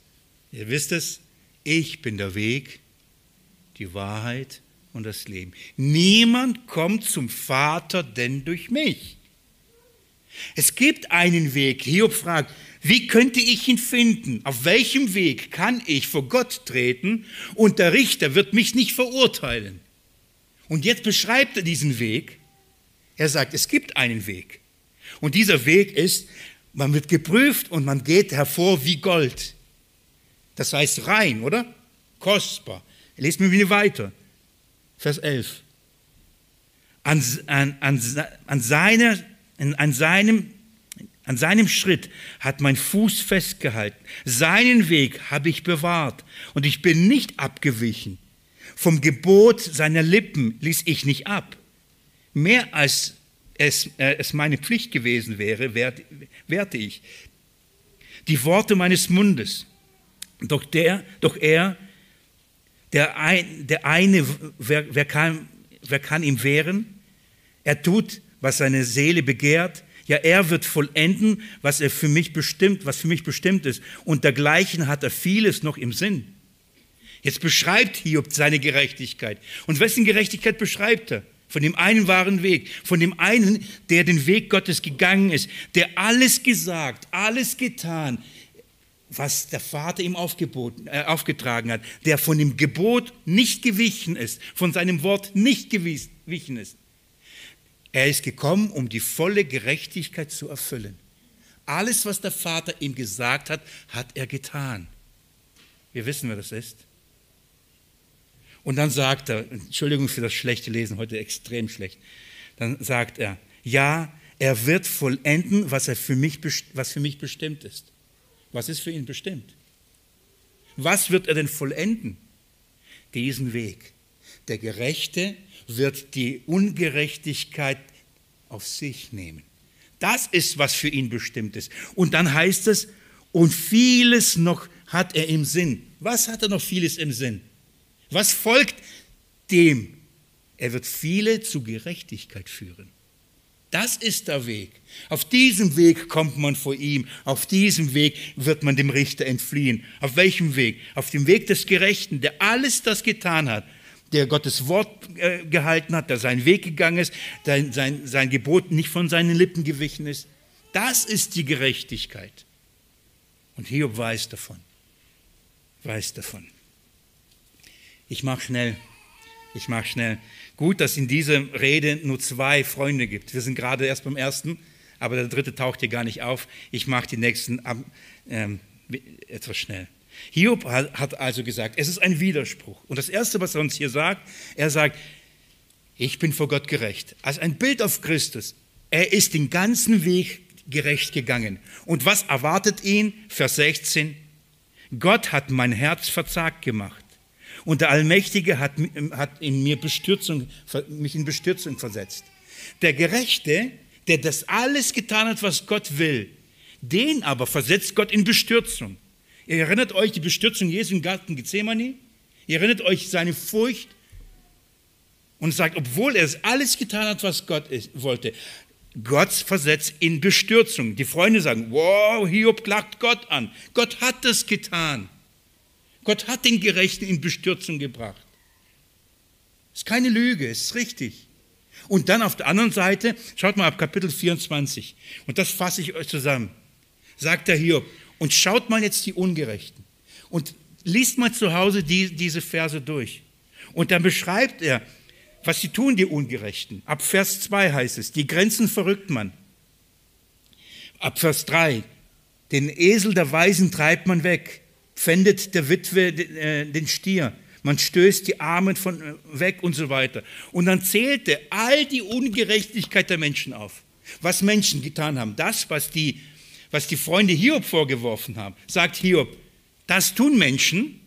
Ihr wisst es. Ich bin der Weg, die Wahrheit und das Leben. Niemand kommt zum Vater denn durch mich. Es gibt einen Weg. Hiob fragt, wie könnte ich ihn finden? Auf welchem Weg kann ich vor Gott treten und der Richter wird mich nicht verurteilen? Und jetzt beschreibt er diesen Weg. Er sagt, es gibt einen Weg. Und dieser Weg ist, man wird geprüft und man geht hervor wie Gold. Das heißt rein, oder? Kostbar. Lest mir wieder weiter. Vers 11. An, an, an, an, seiner, an, seinem, an seinem Schritt hat mein Fuß festgehalten. Seinen Weg habe ich bewahrt und ich bin nicht abgewichen. Vom Gebot seiner Lippen ließ ich nicht ab. Mehr als es, äh, es meine Pflicht gewesen wäre, werte, werte ich. Die Worte meines Mundes. Doch der, doch er der, ein, der eine, wer, wer, kann, wer kann ihm wehren? Er tut, was seine Seele begehrt. Ja, er wird vollenden, was er für mich bestimmt, was für mich bestimmt ist. Und dergleichen hat er vieles noch im Sinn. Jetzt beschreibt Hiob seine Gerechtigkeit. Und wessen Gerechtigkeit beschreibt er? Von dem einen wahren Weg, von dem einen, der den Weg Gottes gegangen ist, der alles gesagt, alles getan, was der Vater ihm aufgeboten, äh, aufgetragen hat, der von dem Gebot nicht gewichen ist, von seinem Wort nicht gewichen ist. Er ist gekommen, um die volle Gerechtigkeit zu erfüllen. Alles, was der Vater ihm gesagt hat, hat er getan. Wir wissen, wer das ist. Und dann sagt er, Entschuldigung für das schlechte Lesen, heute extrem schlecht, dann sagt er, ja, er wird vollenden, was, er für mich, was für mich bestimmt ist. Was ist für ihn bestimmt? Was wird er denn vollenden? Diesen Weg. Der Gerechte wird die Ungerechtigkeit auf sich nehmen. Das ist, was für ihn bestimmt ist. Und dann heißt es, und vieles noch hat er im Sinn. Was hat er noch vieles im Sinn? Was folgt dem? Er wird viele zu Gerechtigkeit führen. Das ist der Weg. Auf diesem Weg kommt man vor ihm. Auf diesem Weg wird man dem Richter entfliehen. Auf welchem Weg? Auf dem Weg des Gerechten, der alles das getan hat, der Gottes Wort äh, gehalten hat, der seinen Weg gegangen ist, sein, sein, sein Gebot nicht von seinen Lippen gewichen ist. Das ist die Gerechtigkeit. Und Hiob weiß davon. Weiß davon. Ich mache schnell. Ich mache schnell. Gut, dass in dieser Rede nur zwei Freunde gibt. Wir sind gerade erst beim ersten, aber der dritte taucht hier gar nicht auf. Ich mache die nächsten ähm, etwas schnell. Hiob hat also gesagt, es ist ein Widerspruch. Und das Erste, was er uns hier sagt, er sagt, ich bin vor Gott gerecht. Als ein Bild auf Christus. Er ist den ganzen Weg gerecht gegangen. Und was erwartet ihn? Vers 16. Gott hat mein Herz verzagt gemacht. Und der Allmächtige hat, hat in mir Bestürzung, mich in Bestürzung versetzt. Der Gerechte, der das alles getan hat, was Gott will, den aber versetzt Gott in Bestürzung. Ihr erinnert euch die Bestürzung Jesu im Garten Gethsemane? Ihr erinnert euch seine Furcht? Und sagt, obwohl er es alles getan hat, was Gott wollte, Gott versetzt in Bestürzung. Die Freunde sagen, wow, Hiob klagt Gott an. Gott hat es getan. Gott hat den Gerechten in Bestürzung gebracht. Ist keine Lüge, ist richtig. Und dann auf der anderen Seite, schaut mal ab Kapitel 24, und das fasse ich euch zusammen, sagt er hier, und schaut mal jetzt die Ungerechten und liest mal zu Hause die, diese Verse durch. Und dann beschreibt er, was sie tun, die Ungerechten. Ab Vers 2 heißt es, die Grenzen verrückt man. Ab Vers 3, den Esel der Weisen treibt man weg pfändet der Witwe äh, den Stier. Man stößt die Armen von äh, weg und so weiter. Und dann zählte all die Ungerechtigkeit der Menschen auf. Was Menschen getan haben. Das, was die, was die Freunde Hiob vorgeworfen haben. Sagt Hiob, das tun Menschen.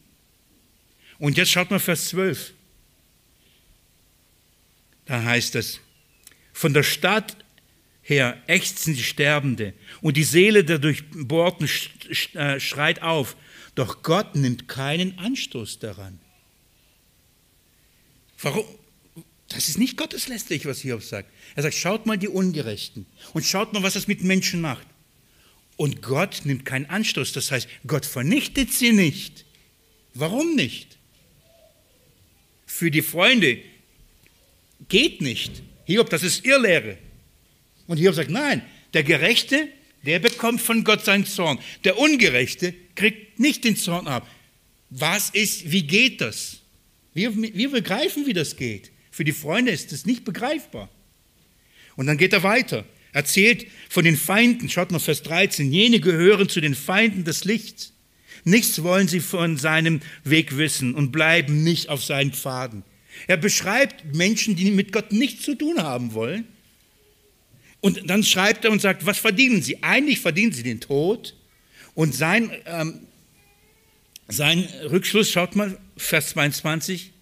Und jetzt schaut mal Vers 12. Da heißt es, von der Stadt her ächzen die Sterbende und die Seele der Durchbohrten äh, schreit auf. Doch Gott nimmt keinen Anstoß daran. Warum? Das ist nicht gotteslästerlich, was Hiob sagt. Er sagt, schaut mal die Ungerechten und schaut mal, was das mit Menschen macht. Und Gott nimmt keinen Anstoß. Das heißt, Gott vernichtet sie nicht. Warum nicht? Für die Freunde geht nicht. Hiob, das ist Irrlehre. Und Hiob sagt, nein, der Gerechte, der bekommt von Gott seinen Zorn. Der Ungerechte kriegt nicht den Zorn ab. Was ist, wie geht das? Wir, wir begreifen, wie das geht. Für die Freunde ist das nicht begreifbar. Und dann geht er weiter. Erzählt von den Feinden. Schaut mal Vers 13. Jene gehören zu den Feinden des Lichts. Nichts wollen sie von seinem Weg wissen und bleiben nicht auf seinen Pfaden. Er beschreibt Menschen, die mit Gott nichts zu tun haben wollen. Und dann schreibt er und sagt, was verdienen sie? Eigentlich verdienen sie den Tod. Und sein, ähm, sein Rückschluss, schaut mal, Vers 22,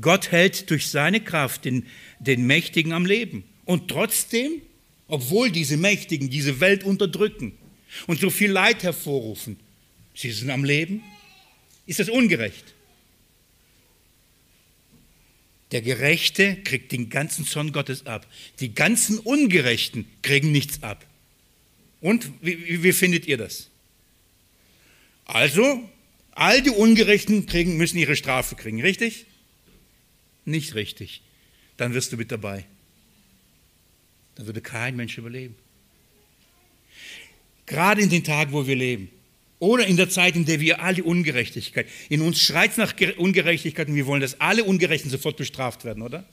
Gott hält durch seine Kraft den, den Mächtigen am Leben. Und trotzdem, obwohl diese Mächtigen diese Welt unterdrücken und so viel Leid hervorrufen, sie sind am Leben, ist das ungerecht. Der Gerechte kriegt den ganzen Zorn Gottes ab. Die ganzen Ungerechten kriegen nichts ab. Und wie, wie findet ihr das? Also, all die Ungerechten kriegen, müssen ihre Strafe kriegen, richtig? Nicht richtig. Dann wirst du mit dabei. Dann würde kein Mensch überleben. Gerade in den Tagen, wo wir leben. Oder in der Zeit, in der wir alle Ungerechtigkeit, in uns schreit es nach Ungerechtigkeit und wir wollen, dass alle Ungerechten sofort bestraft werden, oder?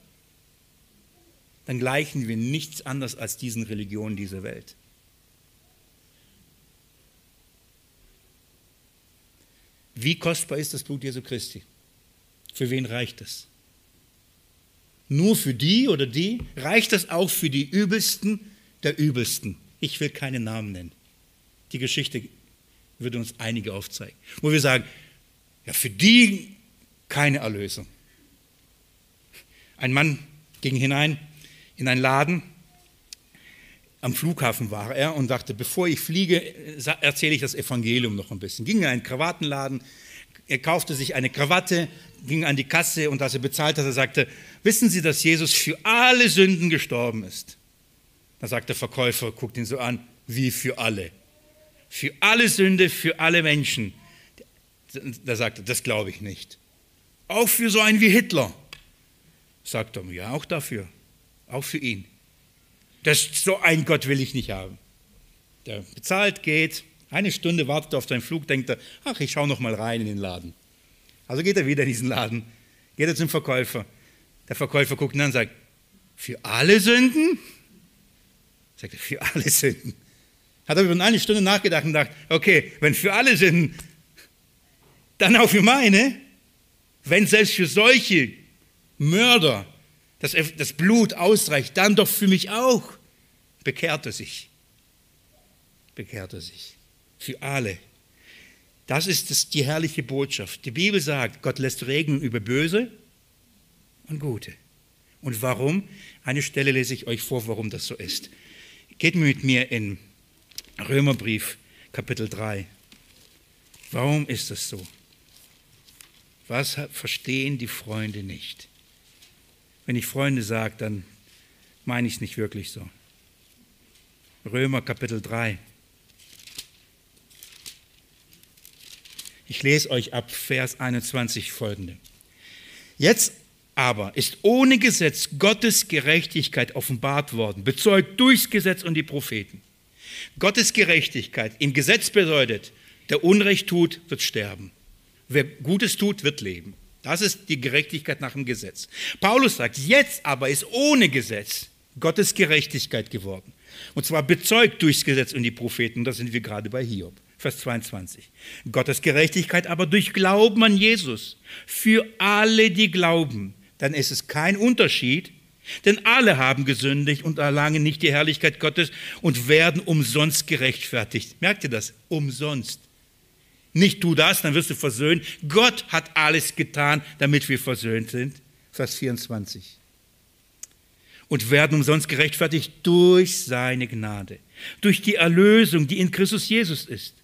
Dann gleichen wir nichts anderes als diesen Religionen dieser Welt. Wie kostbar ist das Blut Jesu Christi? Für wen reicht es? Nur für die oder die? Reicht das auch für die Übelsten der Übelsten? Ich will keine Namen nennen. Die Geschichte würde uns einige aufzeigen. Wo wir sagen, ja, für die keine Erlösung. Ein Mann ging hinein in einen Laden, am Flughafen war er und dachte, bevor ich fliege, erzähle ich das Evangelium noch ein bisschen. Ging in einen Krawattenladen, er kaufte sich eine Krawatte, ging an die Kasse und als er bezahlt hat, er sagte, wissen Sie, dass Jesus für alle Sünden gestorben ist? Da sagt der Verkäufer, guckt ihn so an, wie für alle für alle Sünde, für alle Menschen. Da sagt er, das glaube ich nicht. Auch für so einen wie Hitler. Sagt er, ja, auch dafür. Auch für ihn. Das, so einen Gott will ich nicht haben. Der bezahlt, geht, eine Stunde wartet auf seinen Flug, denkt er, ach, ich schaue noch mal rein in den Laden. Also geht er wieder in diesen Laden, geht er zum Verkäufer. Der Verkäufer guckt ihn an und sagt, für alle Sünden? Sagt er, für alle Sünden. Hat er über eine Stunde nachgedacht und gedacht, okay, wenn für alle sind, dann auch für meine. Wenn selbst für solche Mörder das, das Blut ausreicht, dann doch für mich auch. Bekehrt er sich. Bekehrt er sich. Für alle. Das ist das, die herrliche Botschaft. Die Bibel sagt, Gott lässt regnen über Böse und Gute. Und warum? Eine Stelle lese ich euch vor, warum das so ist. Geht mit mir in Römerbrief Kapitel 3. Warum ist das so? Was verstehen die Freunde nicht? Wenn ich Freunde sage, dann meine ich es nicht wirklich so. Römer Kapitel 3. Ich lese euch ab Vers 21 folgende. Jetzt aber ist ohne Gesetz Gottes Gerechtigkeit offenbart worden, bezeugt durchs Gesetz und die Propheten. Gottes Gerechtigkeit im Gesetz bedeutet, der Unrecht tut, wird sterben. Wer Gutes tut, wird leben. Das ist die Gerechtigkeit nach dem Gesetz. Paulus sagt, jetzt aber ist ohne Gesetz Gottes Gerechtigkeit geworden. Und zwar bezeugt durchs Gesetz und die Propheten. Da sind wir gerade bei Hiob. Vers 22. Gottes Gerechtigkeit aber durch Glauben an Jesus. Für alle, die glauben. Dann ist es kein Unterschied, denn alle haben gesündigt und erlangen nicht die Herrlichkeit Gottes und werden umsonst gerechtfertigt. Merkt ihr das? Umsonst. Nicht du das, dann wirst du versöhnt. Gott hat alles getan, damit wir versöhnt sind. Vers 24. Und werden umsonst gerechtfertigt durch seine Gnade, durch die Erlösung, die in Christus Jesus ist.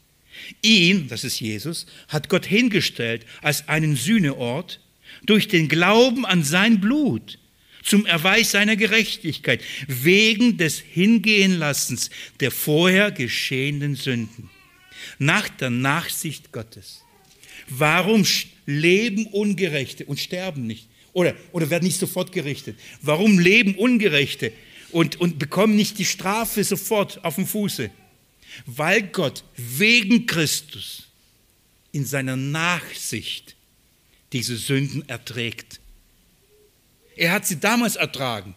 Ihn, das ist Jesus, hat Gott hingestellt als einen Sühneort durch den Glauben an sein Blut zum Erweis seiner Gerechtigkeit, wegen des Hingehenlassens der vorher geschehenen Sünden, nach der Nachsicht Gottes. Warum leben Ungerechte und sterben nicht? Oder, oder werden nicht sofort gerichtet? Warum leben Ungerechte und, und bekommen nicht die Strafe sofort auf dem Fuße? Weil Gott wegen Christus in seiner Nachsicht diese Sünden erträgt. Er hat sie damals ertragen.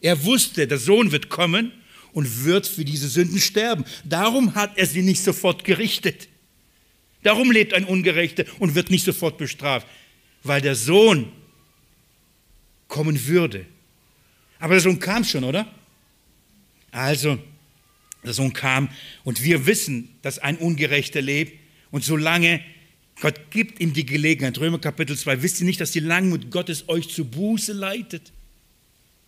Er wusste, der Sohn wird kommen und wird für diese Sünden sterben. Darum hat er sie nicht sofort gerichtet. Darum lebt ein Ungerechter und wird nicht sofort bestraft, weil der Sohn kommen würde. Aber der Sohn kam schon, oder? Also, der Sohn kam und wir wissen, dass ein Ungerechter lebt und solange Gott gibt ihm die Gelegenheit. Römer Kapitel 2. Wisst ihr nicht, dass die Langmut Gottes euch zu Buße leitet?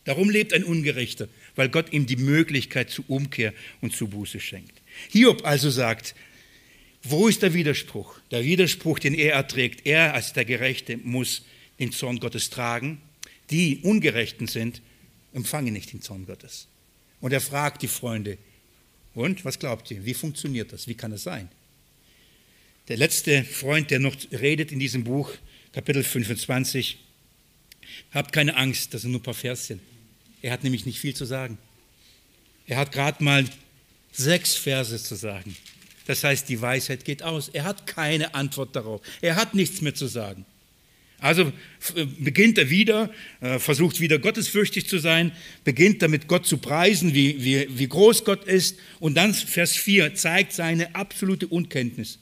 Darum lebt ein Ungerechter, weil Gott ihm die Möglichkeit zur Umkehr und zu Buße schenkt. Hiob also sagt, wo ist der Widerspruch? Der Widerspruch, den er erträgt, er als der Gerechte muss den Zorn Gottes tragen. Die Ungerechten sind, empfangen nicht den Zorn Gottes. Und er fragt die Freunde, und was glaubt ihr, wie funktioniert das? Wie kann es sein? Der letzte Freund, der noch redet in diesem Buch, Kapitel 25, habt keine Angst, das sind nur ein paar Verschen. Er hat nämlich nicht viel zu sagen. Er hat gerade mal sechs Verse zu sagen. Das heißt, die Weisheit geht aus. Er hat keine Antwort darauf. Er hat nichts mehr zu sagen. Also äh, beginnt er wieder, äh, versucht wieder gottesfürchtig zu sein, beginnt damit Gott zu preisen, wie, wie, wie groß Gott ist. Und dann Vers 4 zeigt seine absolute Unkenntnis.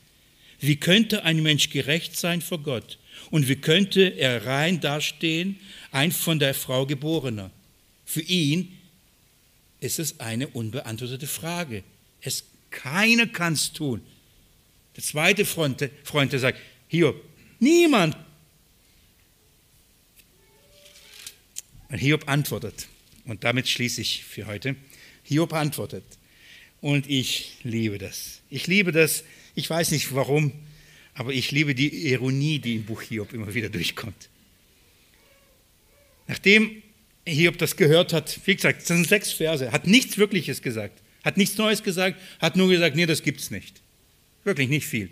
Wie könnte ein Mensch gerecht sein vor Gott? Und wie könnte er rein dastehen, ein von der Frau geborener? Für ihn ist es eine unbeantwortete Frage. Es keiner kann es tun. Der zweite Freund, Freund der sagt, Hiob, niemand. Und Hiob antwortet. Und damit schließe ich für heute. Hiob antwortet. Und ich liebe das. Ich liebe das, ich weiß nicht warum, aber ich liebe die Ironie, die im Buch Hiob immer wieder durchkommt. Nachdem Hiob das gehört hat, wie gesagt, das sind sechs Verse, hat nichts Wirkliches gesagt, hat nichts Neues gesagt, hat nur gesagt, nee, das gibt's nicht. Wirklich nicht viel.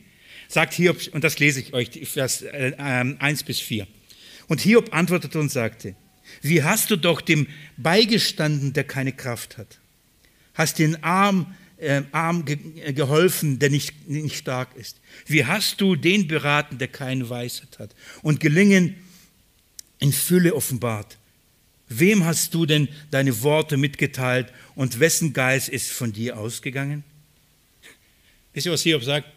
Sagt Hiob, und das lese ich euch, Vers äh, 1 bis 4. Und Hiob antwortete und sagte, wie hast du doch dem beigestanden, der keine Kraft hat? Hast den Arm äh, arm ge äh, geholfen, der nicht, nicht stark ist? Wie hast du den beraten, der keine Weisheit hat und Gelingen in Fülle offenbart? Wem hast du denn deine Worte mitgeteilt und wessen Geist ist von dir ausgegangen? Wisst ihr, was Hiob sagt?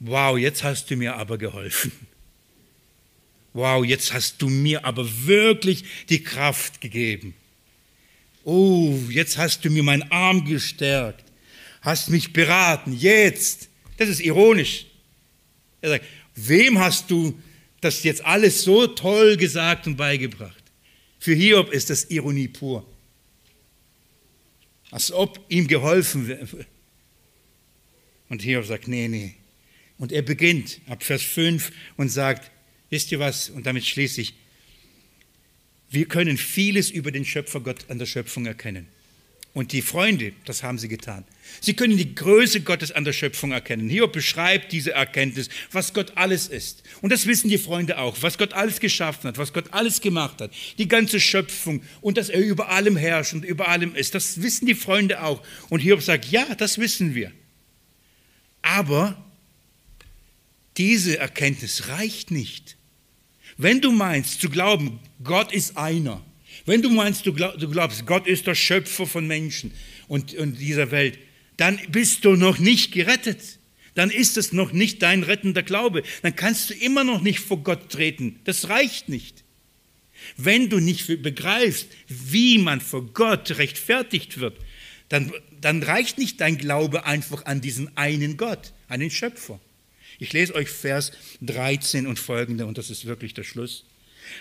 Wow, jetzt hast du mir aber geholfen. Wow, jetzt hast du mir aber wirklich die Kraft gegeben. Oh, jetzt hast du mir meinen Arm gestärkt, hast mich beraten, jetzt. Das ist ironisch. Er sagt, wem hast du das jetzt alles so toll gesagt und beigebracht? Für Hiob ist das Ironie pur. Als ob ihm geholfen wäre. Und Hiob sagt, nee, nee. Und er beginnt ab Vers 5 und sagt, wisst ihr was, und damit schließe ich, wir können vieles über den Schöpfer Gott an der Schöpfung erkennen. Und die Freunde, das haben sie getan. Sie können die Größe Gottes an der Schöpfung erkennen. Hiob beschreibt diese Erkenntnis, was Gott alles ist. Und das wissen die Freunde auch, was Gott alles geschaffen hat, was Gott alles gemacht hat. Die ganze Schöpfung und dass er über allem herrscht und über allem ist. Das wissen die Freunde auch. Und Hiob sagt, ja, das wissen wir. Aber diese Erkenntnis reicht nicht. Wenn du meinst zu glauben, Gott ist einer, wenn du meinst, du glaubst, Gott ist der Schöpfer von Menschen und, und dieser Welt, dann bist du noch nicht gerettet. dann ist es noch nicht dein rettender Glaube. Dann kannst du immer noch nicht vor Gott treten. Das reicht nicht. Wenn du nicht begreifst, wie man vor Gott rechtfertigt wird, dann, dann reicht nicht dein Glaube einfach an diesen einen Gott, an den Schöpfer. Ich lese euch Vers 13 und folgende, und das ist wirklich der Schluss.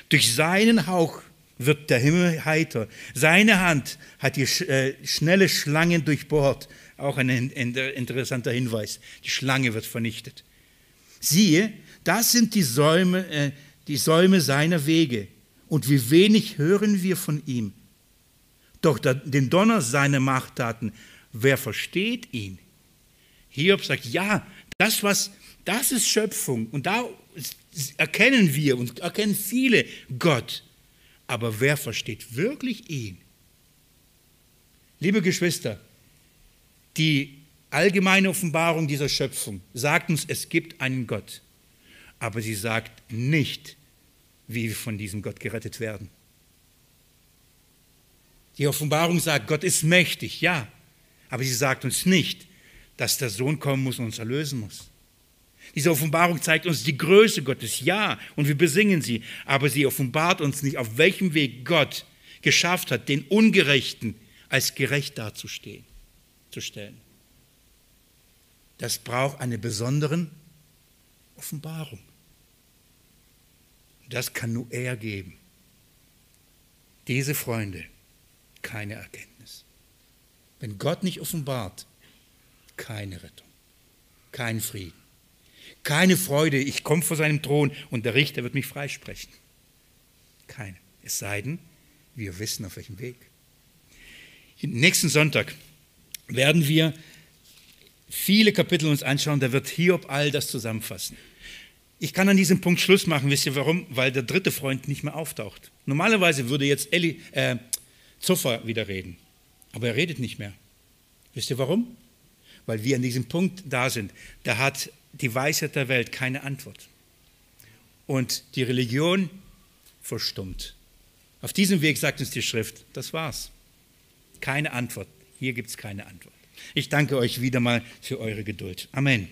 Durch seinen Hauch wird der Himmel heiter. Seine Hand hat die äh, schnelle Schlangen durchbohrt. Auch ein interessanter Hinweis. Die Schlange wird vernichtet. Siehe, das sind die Säume, äh, die Säume seiner Wege. Und wie wenig hören wir von ihm. Doch den Donner seiner Machttaten, wer versteht ihn? Hiob sagt, ja, das, was, das ist Schöpfung. Und da erkennen wir und erkennen viele Gott. Aber wer versteht wirklich ihn? Liebe Geschwister, die allgemeine Offenbarung dieser Schöpfung sagt uns, es gibt einen Gott. Aber sie sagt nicht, wie wir von diesem Gott gerettet werden. Die Offenbarung sagt, Gott ist mächtig, ja. Aber sie sagt uns nicht, dass der Sohn kommen muss und uns erlösen muss. Diese Offenbarung zeigt uns die Größe Gottes, ja, und wir besingen sie, aber sie offenbart uns nicht, auf welchem Weg Gott geschafft hat, den Ungerechten als gerecht darzustehen, zu stellen. Das braucht eine besondere Offenbarung. Das kann nur er geben. Diese Freunde, keine Erkenntnis. Wenn Gott nicht offenbart, keine Rettung, kein Frieden. Keine Freude, ich komme vor seinem Thron und der Richter wird mich freisprechen. Keine. Es sei denn, wir wissen auf welchem Weg. Nächsten Sonntag werden wir viele Kapitel uns anschauen, da wird Hiob all das zusammenfassen. Ich kann an diesem Punkt Schluss machen, wisst ihr warum? Weil der dritte Freund nicht mehr auftaucht. Normalerweise würde jetzt Eli, äh, Zuffer wieder reden, aber er redet nicht mehr. Wisst ihr warum? Weil wir an diesem Punkt da sind. Da hat die Weisheit der Welt keine Antwort. Und die Religion verstummt. Auf diesem Weg sagt uns die Schrift, das war's. Keine Antwort. Hier gibt es keine Antwort. Ich danke euch wieder mal für eure Geduld. Amen.